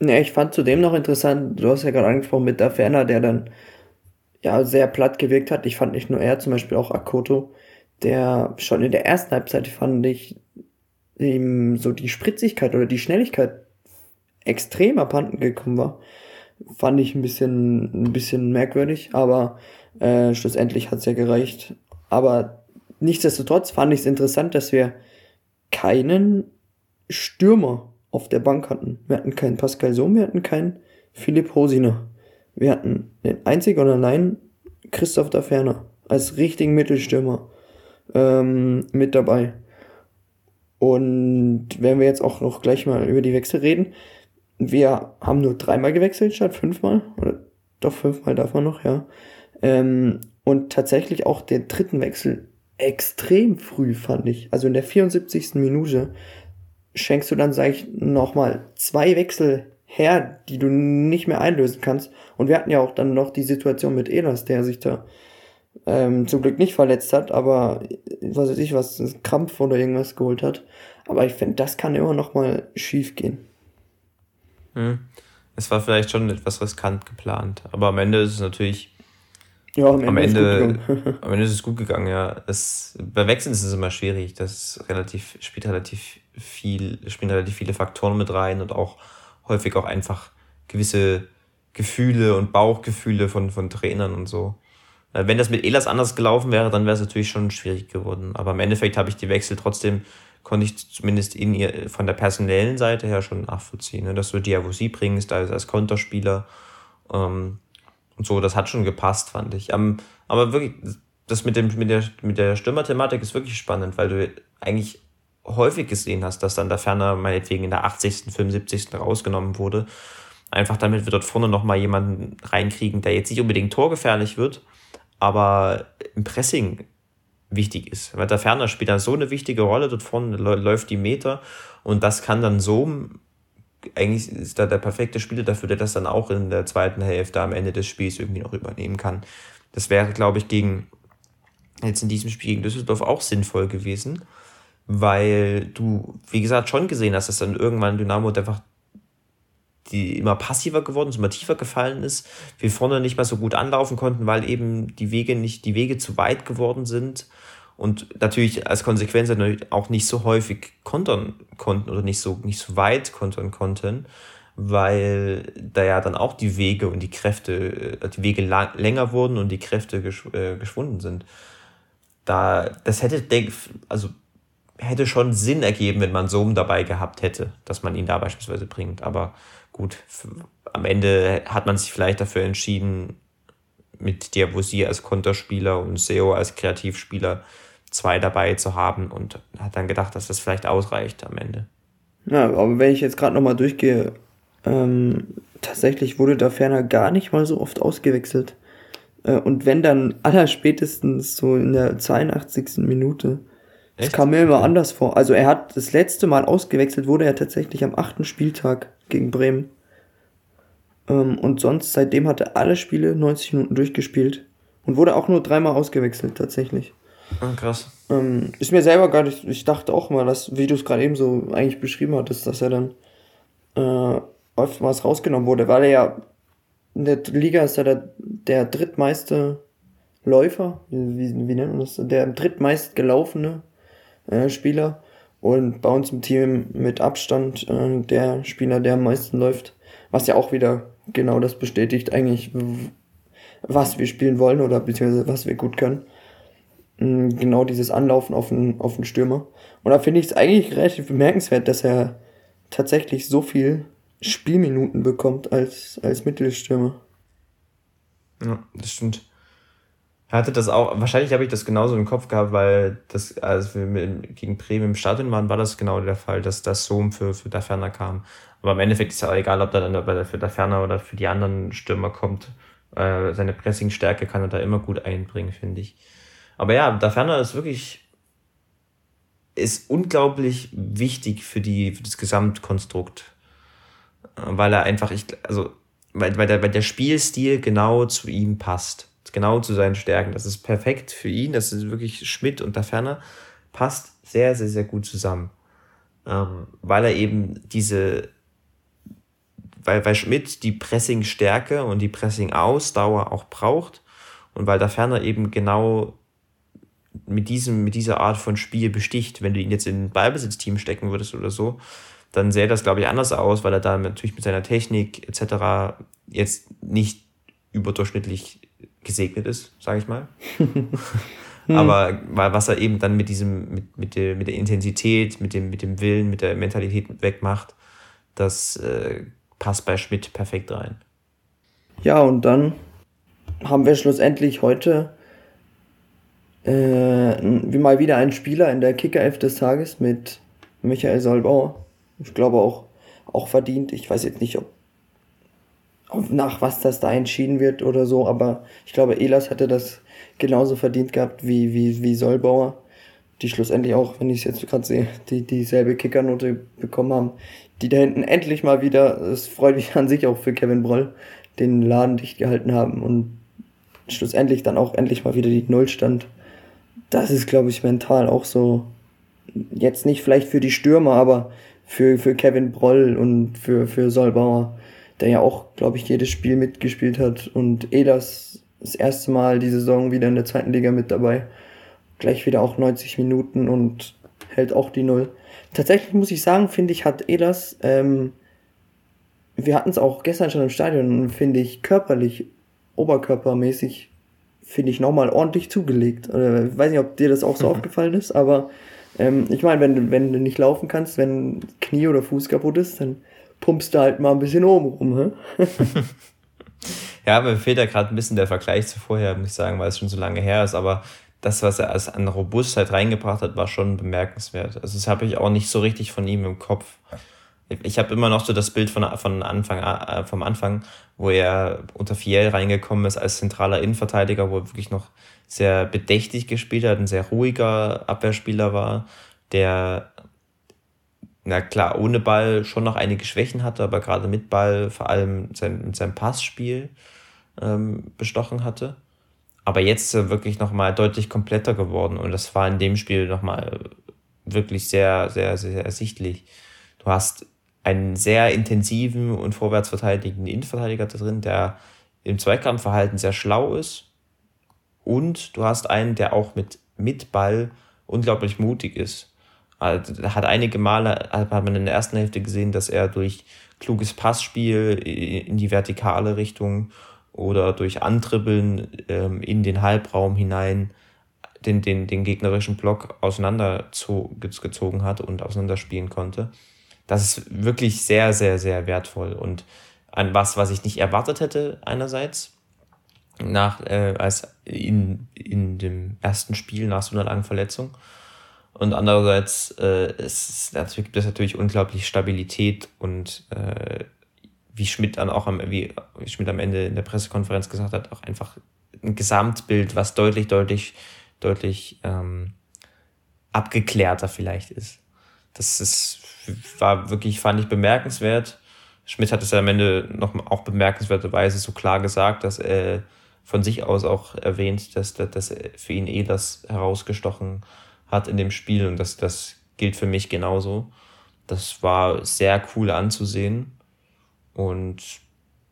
Ne, ich fand zudem noch interessant, du hast ja gerade angesprochen mit der Ferner, der dann ja sehr platt gewirkt hat. Ich fand nicht nur er, zum Beispiel auch Akoto, der schon in der ersten Halbzeit fand ich ihm so die Spritzigkeit oder die Schnelligkeit extrem abhanden gekommen war. Fand ich ein bisschen, ein bisschen merkwürdig, aber äh, schlussendlich hat's ja gereicht. Aber nichtsdestotrotz fand ich es interessant, dass wir keinen Stürmer auf der Bank hatten. Wir hatten keinen Pascal Sohm, wir hatten keinen Philipp Hosiner. Wir hatten den einzig und allein Christoph da Ferner als richtigen Mittelstürmer ähm, mit dabei. Und wenn wir jetzt auch noch gleich mal über die Wechsel reden, wir haben nur dreimal gewechselt statt fünfmal. Oder doch fünfmal darf man noch, ja. Ähm, und tatsächlich auch den dritten Wechsel extrem früh, fand ich. Also in der 74. Minute schenkst du dann, sag ich, nochmal zwei Wechsel her, die du nicht mehr einlösen kannst. Und wir hatten ja auch dann noch die Situation mit Elas, der sich da ähm, zum Glück nicht verletzt hat, aber was weiß ich, was, Krampf oder irgendwas geholt hat. Aber ich finde, das kann immer noch mal schief gehen. Hm. Es war vielleicht schon etwas riskant geplant, aber am Ende ist es natürlich. Ja, am Ende, am Ende, am Ende ist es gut gegangen, ja. Es, bei Wechseln ist es immer schwierig. Das relativ, spielt relativ viel, spielen relativ viele Faktoren mit rein und auch häufig auch einfach gewisse Gefühle und Bauchgefühle von, von Trainern und so. Wenn das mit Elas anders gelaufen wäre, dann wäre es natürlich schon schwierig geworden. Aber im Endeffekt habe ich die Wechsel trotzdem, konnte ich zumindest in ihr, von der personellen Seite her schon nachvollziehen. Ne? Dass du Diavosi bringst als, als Konterspieler. Ähm, und so, das hat schon gepasst, fand ich. Ähm, aber wirklich, das mit, dem, mit der, mit der Stürmerthematik ist wirklich spannend, weil du eigentlich häufig gesehen hast, dass dann der Ferner meinetwegen in der 80., 75. rausgenommen wurde. Einfach damit wir dort vorne nochmal jemanden reinkriegen, der jetzt nicht unbedingt torgefährlich wird, aber im Pressing wichtig ist. Weil der Ferner spielt dann so eine wichtige Rolle, dort vorne läuft die Meter und das kann dann so, eigentlich ist da der perfekte Spieler dafür, der das dann auch in der zweiten Hälfte am Ende des Spiels irgendwie noch übernehmen kann. Das wäre, glaube ich, gegen, jetzt in diesem Spiel gegen Düsseldorf auch sinnvoll gewesen, weil du, wie gesagt, schon gesehen hast, dass dann irgendwann Dynamo einfach die immer passiver geworden ist, immer tiefer gefallen ist, wir vorne nicht mehr so gut anlaufen konnten, weil eben die Wege nicht, die Wege zu weit geworden sind und natürlich als Konsequenz auch nicht so häufig kontern konnten oder nicht so, nicht so weit kontern konnten, weil da ja dann auch die Wege und die Kräfte, äh, die Wege länger wurden und die Kräfte gesch äh, geschwunden sind. Da, das hätte, denk, also hätte schon Sinn ergeben, wenn man Sohm dabei gehabt hätte, dass man ihn da beispielsweise bringt. Aber gut, am Ende hat man sich vielleicht dafür entschieden, mit Diabosi als Konterspieler und Seo als Kreativspieler zwei dabei zu haben und hat dann gedacht, dass das vielleicht ausreicht am Ende. Ja, aber wenn ich jetzt gerade nochmal durchgehe, ähm, tatsächlich wurde da ferner gar nicht mal so oft ausgewechselt. Äh, und wenn dann allerspätestens so in der 82. Minute. Echt? Das kam mir immer anders vor. Also er hat das letzte Mal ausgewechselt, wurde er tatsächlich am achten Spieltag gegen Bremen. Ähm, und sonst, seitdem hat er alle Spiele 90 Minuten durchgespielt. Und wurde auch nur dreimal ausgewechselt, tatsächlich. Ah, krass. Ähm, ist mir selber gar nicht, ich dachte auch mal, dass, wie du es gerade eben so eigentlich beschrieben hattest, dass er dann äh, oftmals rausgenommen wurde, weil er ja in der Liga ist er der, der drittmeiste Läufer, wie, wie nennt man das? Der drittmeist gelaufene äh, Spieler und bei uns im Team mit Abstand äh, der Spieler, der am meisten läuft. Was ja auch wieder genau das bestätigt, eigentlich, was wir spielen wollen oder beziehungsweise was wir gut können. Mm, genau dieses Anlaufen auf den, auf den Stürmer. Und da finde ich es eigentlich relativ bemerkenswert, dass er tatsächlich so viel Spielminuten bekommt als, als Mittelstürmer. Ja, das stimmt hatte das auch, wahrscheinlich habe ich das genauso im Kopf gehabt, weil das, als wir mit, gegen Bremen im Stadion waren, war das genau der Fall, dass das Sohm für, für Da Ferner kam. Aber im Endeffekt ist es auch egal, ob er dann für Da Ferner oder für die anderen Stürmer kommt. Äh, seine Pressingstärke kann er da immer gut einbringen, finde ich. Aber ja, Da Ferner ist wirklich, ist unglaublich wichtig für die, für das Gesamtkonstrukt. Weil er einfach, ich, also, weil, weil, der, weil der Spielstil genau zu ihm passt genau zu seinen Stärken. Das ist perfekt für ihn. Das ist wirklich Schmidt und da ferner passt sehr, sehr, sehr gut zusammen. Ähm, weil er eben diese, weil, weil Schmidt die Pressing-Stärke und die Pressing-Ausdauer auch braucht und weil der Ferner eben genau mit, diesem, mit dieser Art von Spiel besticht. Wenn du ihn jetzt in ein Ballbesitzteam stecken würdest oder so, dann sähe das, glaube ich, anders aus, weil er da natürlich mit seiner Technik etc. jetzt nicht überdurchschnittlich gesegnet ist, sage ich mal. Aber weil was er eben dann mit diesem, mit, mit, der, mit der Intensität, mit dem, mit dem Willen, mit der Mentalität wegmacht, das äh, passt bei Schmidt perfekt rein. Ja, und dann haben wir schlussendlich heute äh, wie mal wieder einen Spieler in der Kicker-Elf des Tages mit Michael Solbauer. Ich glaube auch, auch verdient. Ich weiß jetzt nicht, ob, ob nach was das da entschieden wird oder so, aber ich glaube, Elas hätte das genauso verdient gehabt wie, wie, wie Solbauer, die schlussendlich auch, wenn ich es jetzt gerade sehe, die dieselbe Kickernote bekommen haben. Die da hinten endlich mal wieder, es freut mich an sich auch für Kevin Broll, den Laden dicht gehalten haben und schlussendlich dann auch endlich mal wieder die Nullstand. Das ist, glaube ich, mental auch so, jetzt nicht vielleicht für die Stürmer, aber für, für Kevin Broll und für, für Solbauer, der ja auch, glaube ich, jedes Spiel mitgespielt hat und Elas das erste Mal die Saison wieder in der zweiten Liga mit dabei. Gleich wieder auch 90 Minuten und hält auch die Null. Tatsächlich muss ich sagen, finde ich, hat Elas, ähm, wir hatten es auch gestern schon im Stadion, finde ich, körperlich, oberkörpermäßig, finde ich, nochmal ordentlich zugelegt. Oder, ich weiß nicht, ob dir das auch so aufgefallen ist, aber ähm, ich meine, wenn du, wenn du nicht laufen kannst, wenn Knie oder Fuß kaputt ist, dann pumpst du halt mal ein bisschen oben rum. Hä? ja, mir fehlt ja gerade ein bisschen der Vergleich zu vorher, muss ich sagen, weil es schon so lange her ist, aber das, was er als an Robustheit reingebracht hat, war schon bemerkenswert. Also das habe ich auch nicht so richtig von ihm im Kopf. Ich habe immer noch so das Bild von, von Anfang, äh, vom Anfang, wo er unter Fiel reingekommen ist als zentraler Innenverteidiger, wo er wirklich noch sehr bedächtig gespielt hat, ein sehr ruhiger Abwehrspieler war, der, na klar, ohne Ball schon noch einige Schwächen hatte, aber gerade mit Ball vor allem sein, mit seinem Passspiel ähm, bestochen hatte. Aber jetzt wirklich nochmal deutlich kompletter geworden und das war in dem Spiel nochmal wirklich sehr, sehr, sehr ersichtlich. Du hast einen sehr intensiven und vorwärts verteidigenden Innenverteidiger drin, der im Zweikampfverhalten sehr schlau ist. Und du hast einen, der auch mit, mit Ball unglaublich mutig ist. Also, hat einige Male, hat man in der ersten Hälfte gesehen, dass er durch kluges Passspiel in die vertikale Richtung oder durch Antribbeln ähm, in den Halbraum hinein den, den, den gegnerischen Block auseinandergezogen hat und auseinanderspielen konnte das ist wirklich sehr, sehr, sehr wertvoll und an was, was ich nicht erwartet hätte einerseits. Nach äh, als in, in dem ersten Spiel nach so einer langen Verletzung. Und andererseits äh, es, es gibt es natürlich unglaublich Stabilität und äh, wie Schmidt dann auch am wie Schmidt am Ende in der Pressekonferenz gesagt hat auch einfach ein Gesamtbild was deutlich deutlich deutlich ähm, abgeklärter vielleicht ist. Das ist war wirklich, fand ich bemerkenswert. Schmidt hat es ja am Ende noch auch bemerkenswerterweise so klar gesagt, dass er von sich aus auch erwähnt, dass, dass für ihn eh das herausgestochen hat in dem Spiel und das, das gilt für mich genauso. Das war sehr cool anzusehen und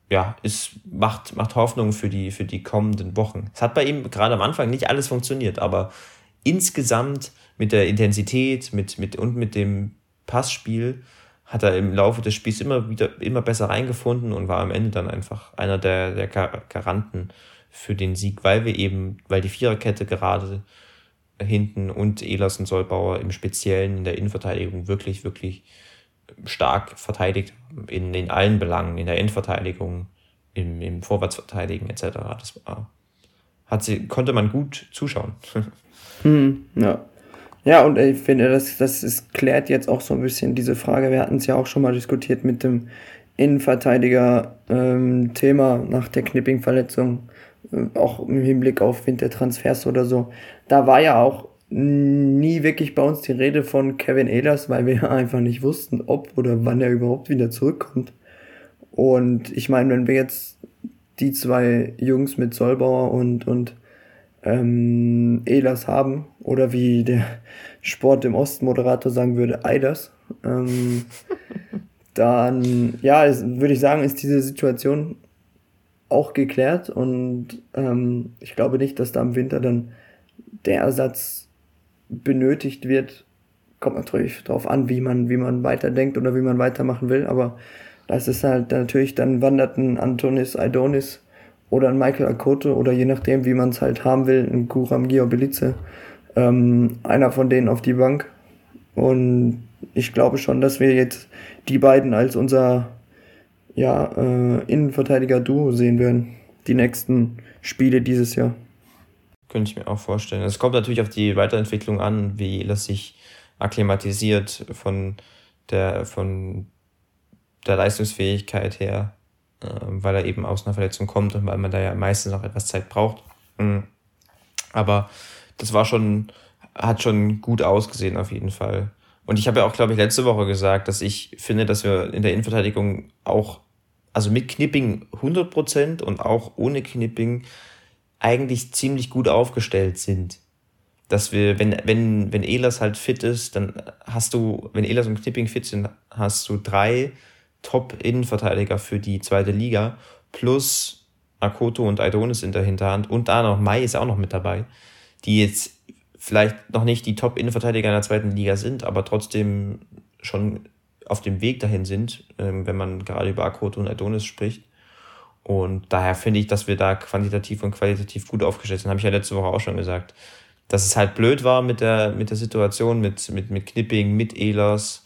ja, es macht, macht Hoffnung für die, für die kommenden Wochen. Es hat bei ihm gerade am Anfang nicht alles funktioniert, aber insgesamt mit der Intensität mit, mit, und mit dem Passspiel hat er im Laufe des Spiels immer wieder immer besser reingefunden und war am Ende dann einfach einer der, der Garanten für den Sieg, weil wir eben, weil die Viererkette gerade hinten und Elas und Solbauer im Speziellen in der Innenverteidigung wirklich, wirklich stark verteidigt in, in allen Belangen, in der Innenverteidigung, im, im Vorwärtsverteidigen etc. Das war, hat sie, konnte man gut zuschauen. Hm, ja. Ja, und ich finde, das, das ist, klärt jetzt auch so ein bisschen diese Frage. Wir hatten es ja auch schon mal diskutiert mit dem Innenverteidiger-Thema ähm, nach der Knipping-Verletzung, äh, auch im Hinblick auf Wintertransfers oder so. Da war ja auch nie wirklich bei uns die Rede von Kevin Ehlers, weil wir einfach nicht wussten, ob oder wann er überhaupt wieder zurückkommt. Und ich meine, wenn wir jetzt die zwei Jungs mit Solbauer und, und ähm, Elas haben oder wie der Sport im Osten Moderator sagen würde, Eiders, ähm, dann, ja, würde ich sagen, ist diese Situation auch geklärt. Und ähm, ich glaube nicht, dass da im Winter dann der Ersatz benötigt wird. Kommt natürlich darauf an, wie man, wie man weiterdenkt oder wie man weitermachen will, aber das ist halt natürlich, dann wandert ein Antonis Aidonis oder ein Michael Akoto oder je nachdem, wie man es halt haben will, ein Guram Giobelice, ähm, einer von denen auf die Bank. Und ich glaube schon, dass wir jetzt die beiden als unser ja, äh, Innenverteidiger-Duo sehen werden, die nächsten Spiele dieses Jahr. Könnte ich mir auch vorstellen. Es kommt natürlich auf die Weiterentwicklung an, wie das sich akklimatisiert von der, von der Leistungsfähigkeit her, äh, weil er eben aus einer Verletzung kommt und weil man da ja meistens noch etwas Zeit braucht. Mhm. Aber das war schon, hat schon gut ausgesehen auf jeden Fall. Und ich habe ja auch, glaube ich, letzte Woche gesagt, dass ich finde, dass wir in der Innenverteidigung auch, also mit Knipping 100% und auch ohne Knipping eigentlich ziemlich gut aufgestellt sind. Dass wir, wenn, wenn, wenn Elas halt fit ist, dann hast du, wenn Elas und Knipping fit sind, hast du drei Top-Innenverteidiger für die zweite Liga plus Akoto und Aidonis in der Hinterhand und da noch Mai ist auch noch mit dabei, die jetzt vielleicht noch nicht die Top-Innenverteidiger in der zweiten Liga sind, aber trotzdem schon auf dem Weg dahin sind, ähm, wenn man gerade über Akoto und Adonis spricht. Und daher finde ich, dass wir da quantitativ und qualitativ gut aufgestellt sind. Habe ich ja letzte Woche auch schon gesagt. Dass es halt blöd war mit der, mit der Situation, mit, mit, mit Knipping, mit Ehlers,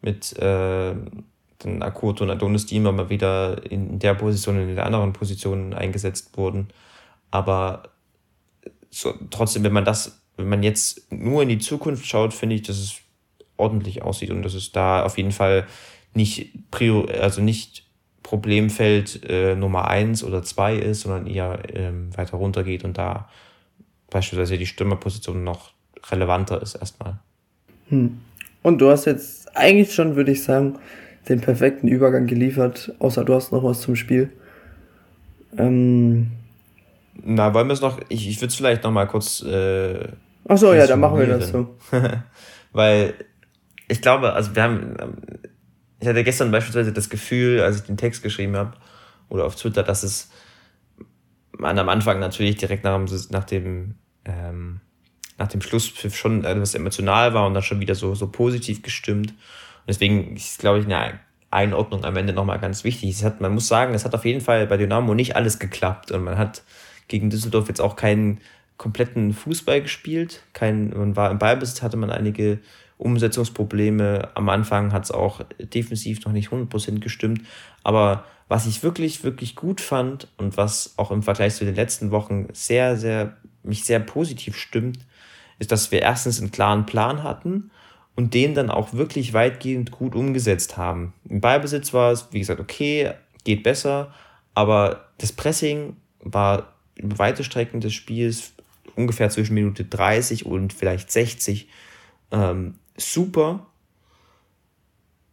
mit äh, den Akoto und Adonis, die immer mal wieder in der Position und in der anderen Position eingesetzt wurden. Aber so, trotzdem, wenn man das wenn man jetzt nur in die Zukunft schaut, finde ich, dass es ordentlich aussieht und dass es da auf jeden Fall nicht Prior, also nicht Problemfeld äh, Nummer eins oder zwei ist, sondern eher ähm, weiter runter geht und da beispielsweise die Stürmerposition noch relevanter ist erstmal. Hm. Und du hast jetzt eigentlich schon, würde ich sagen, den perfekten Übergang geliefert, außer du hast noch was zum Spiel. Ähm, na, wollen wir es noch, ich, ich würde es vielleicht noch mal kurz. Äh, Ach so, ja, dann machen wir das so. Weil ich glaube, also wir haben, ich hatte gestern beispielsweise das Gefühl, als ich den Text geschrieben habe oder auf Twitter, dass es man am Anfang natürlich direkt nach, nach dem ähm, nach dem Schlusspfiff schon etwas emotional war und dann schon wieder so, so positiv gestimmt. Und deswegen ist, glaube ich, eine Einordnung am Ende nochmal ganz wichtig. Es hat, man muss sagen, es hat auf jeden Fall bei Dynamo nicht alles geklappt und man hat gegen Düsseldorf jetzt auch keinen kompletten Fußball gespielt. Kein, man war im Ballbesitz, hatte man einige Umsetzungsprobleme. Am Anfang hat es auch defensiv noch nicht 100% gestimmt. Aber was ich wirklich, wirklich gut fand und was auch im Vergleich zu den letzten Wochen sehr, sehr, mich sehr positiv stimmt, ist, dass wir erstens einen klaren Plan hatten und den dann auch wirklich weitgehend gut umgesetzt haben. Im Ballbesitz war es, wie gesagt, okay, geht besser, aber das Pressing war weite Strecken des Spiels, ungefähr zwischen Minute 30 und vielleicht 60, ähm, super.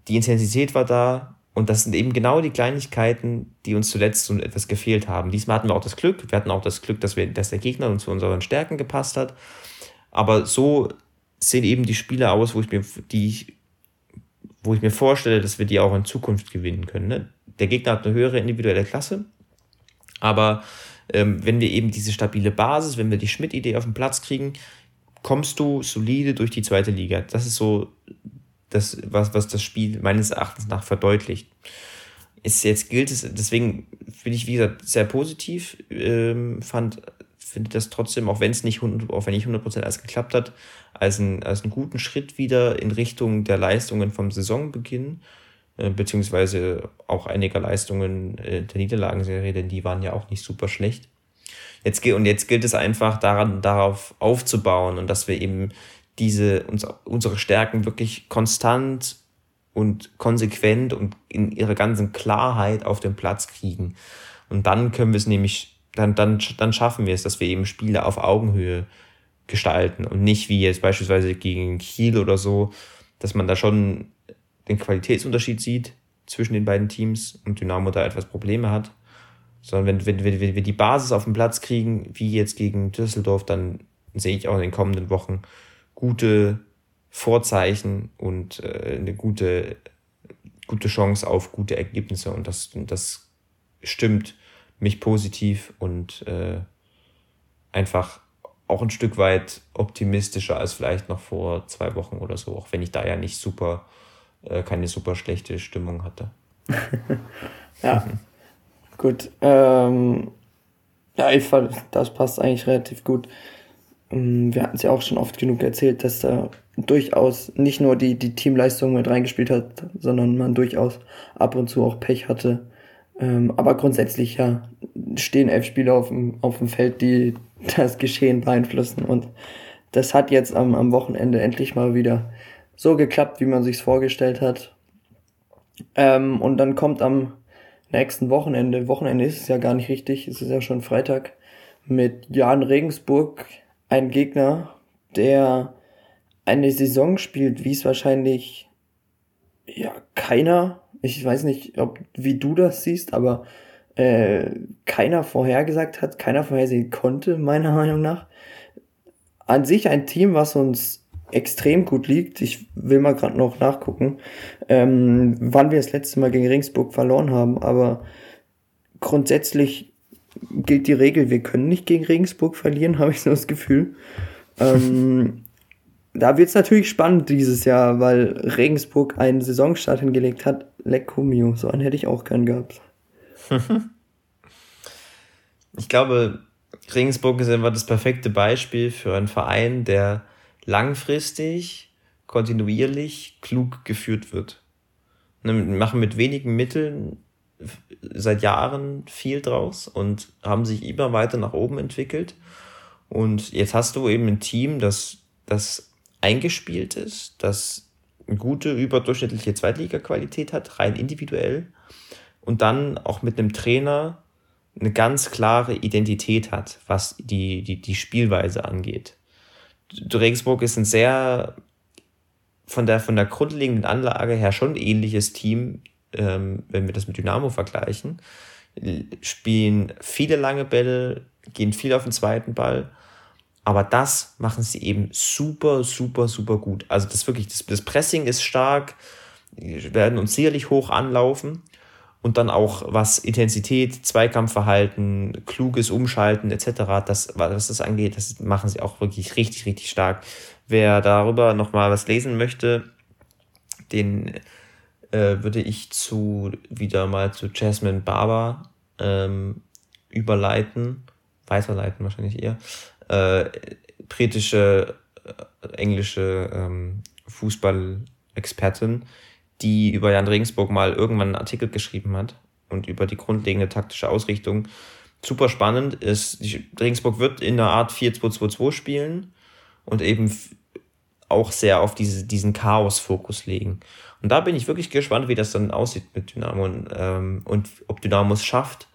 Die Intensität war da und das sind eben genau die Kleinigkeiten, die uns zuletzt so etwas gefehlt haben. Diesmal hatten wir auch das Glück, wir hatten auch das Glück, dass, wir, dass der Gegner uns zu unseren Stärken gepasst hat. Aber so sehen eben die Spiele aus, wo ich mir, die wo ich mir vorstelle, dass wir die auch in Zukunft gewinnen können. Ne? Der Gegner hat eine höhere individuelle Klasse, aber ähm, wenn wir eben diese stabile Basis, wenn wir die Schmidt-Idee auf den Platz kriegen, kommst du solide durch die zweite Liga. Das ist so das, was, was das Spiel meines Erachtens nach verdeutlicht. Ist jetzt gilt es, deswegen bin ich, wie gesagt, sehr positiv, ähm, fand, finde das trotzdem, auch wenn es nicht, auch wenn nicht 100% alles geklappt hat, als, ein, als einen guten Schritt wieder in Richtung der Leistungen vom Saisonbeginn beziehungsweise auch einiger Leistungen äh, der Niederlagenserie, denn die waren ja auch nicht super schlecht. Jetzt, und jetzt gilt es einfach daran, darauf aufzubauen und dass wir eben diese, uns, unsere Stärken wirklich konstant und konsequent und in ihrer ganzen Klarheit auf den Platz kriegen. Und dann können wir es nämlich, dann, dann, dann schaffen wir es, dass wir eben Spiele auf Augenhöhe gestalten und nicht wie jetzt beispielsweise gegen Kiel oder so, dass man da schon den Qualitätsunterschied sieht zwischen den beiden Teams und Dynamo da etwas Probleme hat. Sondern wenn, wenn, wenn, wir die Basis auf den Platz kriegen, wie jetzt gegen Düsseldorf, dann sehe ich auch in den kommenden Wochen gute Vorzeichen und äh, eine gute gute Chance auf gute Ergebnisse und das, das stimmt mich positiv und äh, einfach auch ein Stück weit optimistischer als vielleicht noch vor zwei Wochen oder so, auch wenn ich da ja nicht super, äh, keine super schlechte Stimmung hatte. ja, gut. Ähm, ja, ich fand, das passt eigentlich relativ gut. Ähm, wir hatten es ja auch schon oft genug erzählt, dass da durchaus nicht nur die, die Teamleistung mit reingespielt hat, sondern man durchaus ab und zu auch Pech hatte. Ähm, aber grundsätzlich ja stehen elf Spieler auf dem, auf dem Feld, die das Geschehen beeinflussen. Und das hat jetzt am, am Wochenende endlich mal wieder so geklappt, wie man sich's vorgestellt hat. Ähm, und dann kommt am nächsten Wochenende, Wochenende ist es ja gar nicht richtig, es ist ja schon Freitag, mit Jan Regensburg ein Gegner, der eine Saison spielt, wie es wahrscheinlich ja keiner, ich weiß nicht, ob wie du das siehst, aber äh, keiner vorhergesagt hat, keiner vorhersehen konnte, meiner Meinung nach. An sich ein Team, was uns extrem gut liegt. Ich will mal gerade noch nachgucken, ähm, wann wir das letzte Mal gegen Ringsburg verloren haben, aber grundsätzlich gilt die Regel, wir können nicht gegen Regensburg verlieren, habe ich so das Gefühl. Ähm, da wird es natürlich spannend dieses Jahr, weil Regensburg einen Saisonstart hingelegt hat. Leckumio, so einen hätte ich auch gern gehabt. ich glaube, Regensburg ist einfach das perfekte Beispiel für einen Verein, der langfristig, kontinuierlich, klug geführt wird. Wir ne, machen mit wenigen Mitteln seit Jahren viel draus und haben sich immer weiter nach oben entwickelt. Und jetzt hast du eben ein Team, das, das eingespielt ist, das eine gute, überdurchschnittliche Zweitliga-Qualität hat, rein individuell. Und dann auch mit einem Trainer eine ganz klare Identität hat, was die, die, die Spielweise angeht. Regensburg ist ein sehr von der, von der grundlegenden Anlage her schon ähnliches Team ähm, wenn wir das mit Dynamo vergleichen, spielen viele lange Bälle, gehen viel auf den zweiten Ball. Aber das machen sie eben super, super, super gut. Also das wirklich, das, das Pressing ist stark, werden uns sicherlich hoch anlaufen. Und dann auch was Intensität, Zweikampfverhalten, kluges Umschalten etc., das, was das angeht, das machen sie auch wirklich richtig, richtig stark. Wer darüber nochmal was lesen möchte, den äh, würde ich zu wieder mal zu Jasmine Barber ähm, überleiten, weiterleiten wahrscheinlich eher. Äh, britische, äh, englische ähm, Fußball-Expertin, die über Jan Regensburg mal irgendwann einen Artikel geschrieben hat und über die grundlegende taktische Ausrichtung. Super spannend ist, Regensburg wird in einer Art 4-2-2-2 spielen und eben auch sehr auf diese, diesen Chaos-Fokus legen. Und da bin ich wirklich gespannt, wie das dann aussieht mit Dynamo und, ähm, und ob Dynamo es schafft,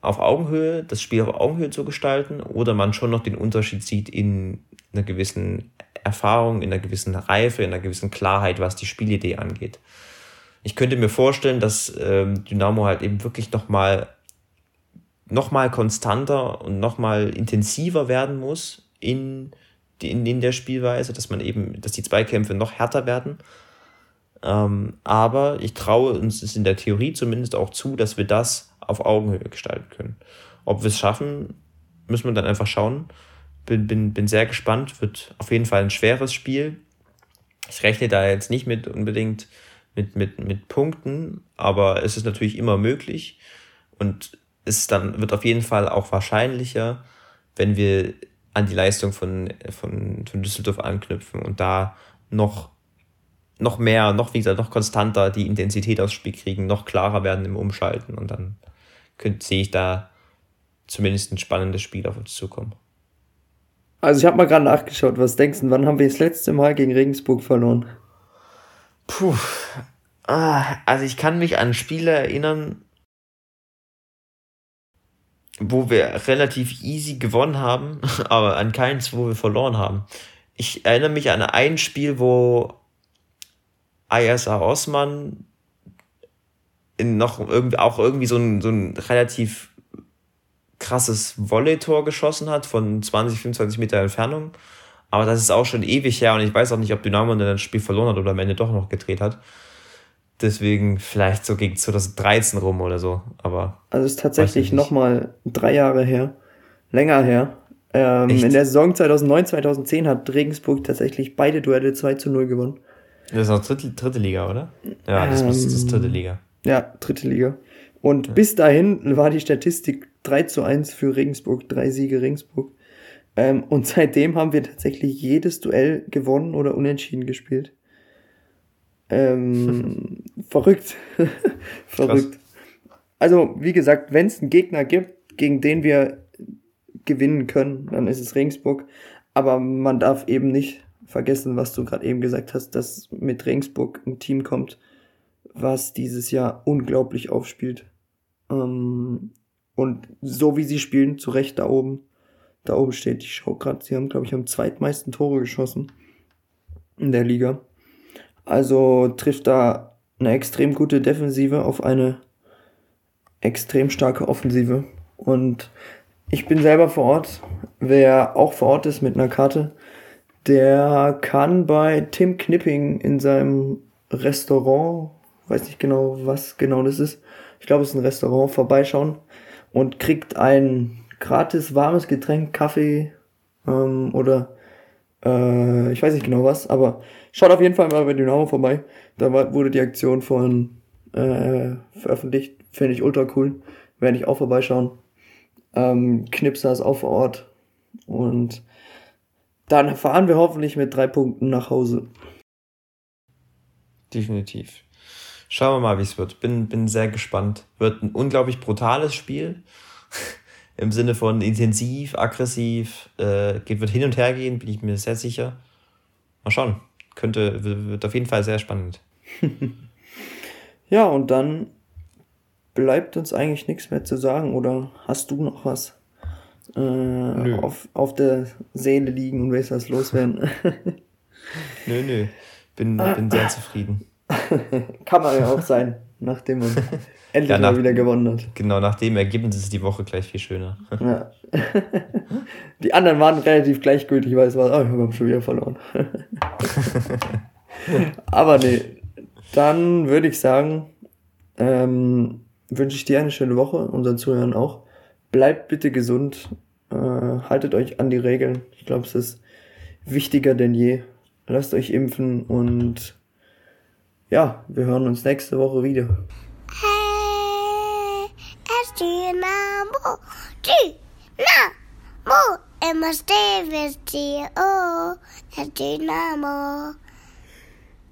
auf Augenhöhe, das Spiel auf Augenhöhe zu gestalten oder man schon noch den Unterschied sieht in einer gewissen Erfahrung, in einer gewissen Reife, in einer gewissen Klarheit, was die Spielidee angeht. Ich könnte mir vorstellen, dass ähm, Dynamo halt eben wirklich nochmal noch mal konstanter und nochmal intensiver werden muss in in, in der Spielweise, dass man eben, dass die Zweikämpfe noch härter werden. Ähm, aber ich traue uns es in der Theorie zumindest auch zu, dass wir das auf Augenhöhe gestalten können. Ob wir es schaffen, müssen wir dann einfach schauen. Bin, bin, bin sehr gespannt, wird auf jeden Fall ein schweres Spiel. Ich rechne da jetzt nicht mit unbedingt mit, mit, mit Punkten, aber es ist natürlich immer möglich und es dann wird auf jeden Fall auch wahrscheinlicher, wenn wir an die Leistung von, von, von Düsseldorf anknüpfen und da noch, noch mehr, noch wie gesagt, noch konstanter die Intensität aufs Spiel kriegen, noch klarer werden im Umschalten und dann könnt, sehe ich da zumindest ein spannendes Spiel auf uns zukommen. Also ich habe mal gerade nachgeschaut, was denkst du, wann haben wir das letzte Mal gegen Regensburg verloren? Puh, ah, also ich kann mich an Spiele erinnern, wo wir relativ easy gewonnen haben, aber an keins, wo wir verloren haben. Ich erinnere mich an ein Spiel, wo ISA Osman in noch irgendwie, auch irgendwie so ein, so ein relativ krasses Volley-Tor geschossen hat von 20, 25 Meter Entfernung. Aber das ist auch schon ewig her und ich weiß auch nicht, ob Dynamo dann das Spiel verloren hat oder am Ende doch noch gedreht hat. Deswegen vielleicht so gegen 2013 rum oder so. Aber. Also es ist tatsächlich nochmal drei Jahre her. Länger her. Ähm, in der Saison 2009, 2010 hat Regensburg tatsächlich beide Duelle 2 zu 0 gewonnen. Das ist auch dritte, dritte Liga, oder? Ja, das, ähm, das ist dritte Liga. Ja, dritte Liga. Und ja. bis dahin war die Statistik 3 zu 1 für Regensburg, drei Siege Regensburg. Ähm, und seitdem haben wir tatsächlich jedes Duell gewonnen oder unentschieden gespielt. Ähm, verrückt. verrückt. Also, wie gesagt, wenn es einen Gegner gibt, gegen den wir gewinnen können, dann ist es Regensburg. Aber man darf eben nicht vergessen, was du gerade eben gesagt hast, dass mit Regensburg ein Team kommt, was dieses Jahr unglaublich aufspielt. Ähm, und so wie sie spielen, zu Recht da oben, da oben steht, ich schau gerade, sie haben, glaube ich, am zweitmeisten Tore geschossen in der Liga. Also trifft da eine extrem gute Defensive auf eine extrem starke Offensive. Und ich bin selber vor Ort. Wer auch vor Ort ist mit einer Karte, der kann bei Tim Knipping in seinem Restaurant, weiß nicht genau, was genau das ist, ich glaube, es ist ein Restaurant, vorbeischauen und kriegt ein gratis warmes Getränk, Kaffee ähm, oder äh, ich weiß nicht genau was, aber schaut auf jeden Fall mal bei Dynamo vorbei. Da war, wurde die Aktion von äh, veröffentlicht, finde ich ultra cool. Werde ich auch vorbeischauen. Ähm, Knipser ist auch vor Ort und dann fahren wir hoffentlich mit drei Punkten nach Hause. Definitiv. Schauen wir mal, wie es wird. Bin, bin sehr gespannt. Wird ein unglaublich brutales Spiel. Im Sinne von intensiv, aggressiv. Äh, wird hin und her gehen, bin ich mir sehr sicher. Mal schauen. Könnte, wird auf jeden Fall sehr spannend. ja, und dann bleibt uns eigentlich nichts mehr zu sagen. Oder hast du noch was? äh, auf, auf der Seele liegen und willst was loswerden. nö, nö. Bin, bin sehr zufrieden. Kann man ja auch sein, nachdem man endlich ja, nach, mal wieder gewonnen hat. Genau, nach dem Ergebnis ist die Woche gleich viel schöner. ja. Die anderen waren relativ gleichgültig, weil es war, oh, wir haben schon wieder verloren. Aber nee, dann würde ich sagen, ähm, wünsche ich dir eine schöne Woche, unseren Zuhörern auch bleibt bitte gesund, äh, haltet euch an die Regeln. Ich glaube, es ist wichtiger denn je. Lasst euch impfen und ja, wir hören uns nächste Woche wieder. Hey, es Dynamo, Dynamo, immer stehen wir dir, oh, es Dynamo.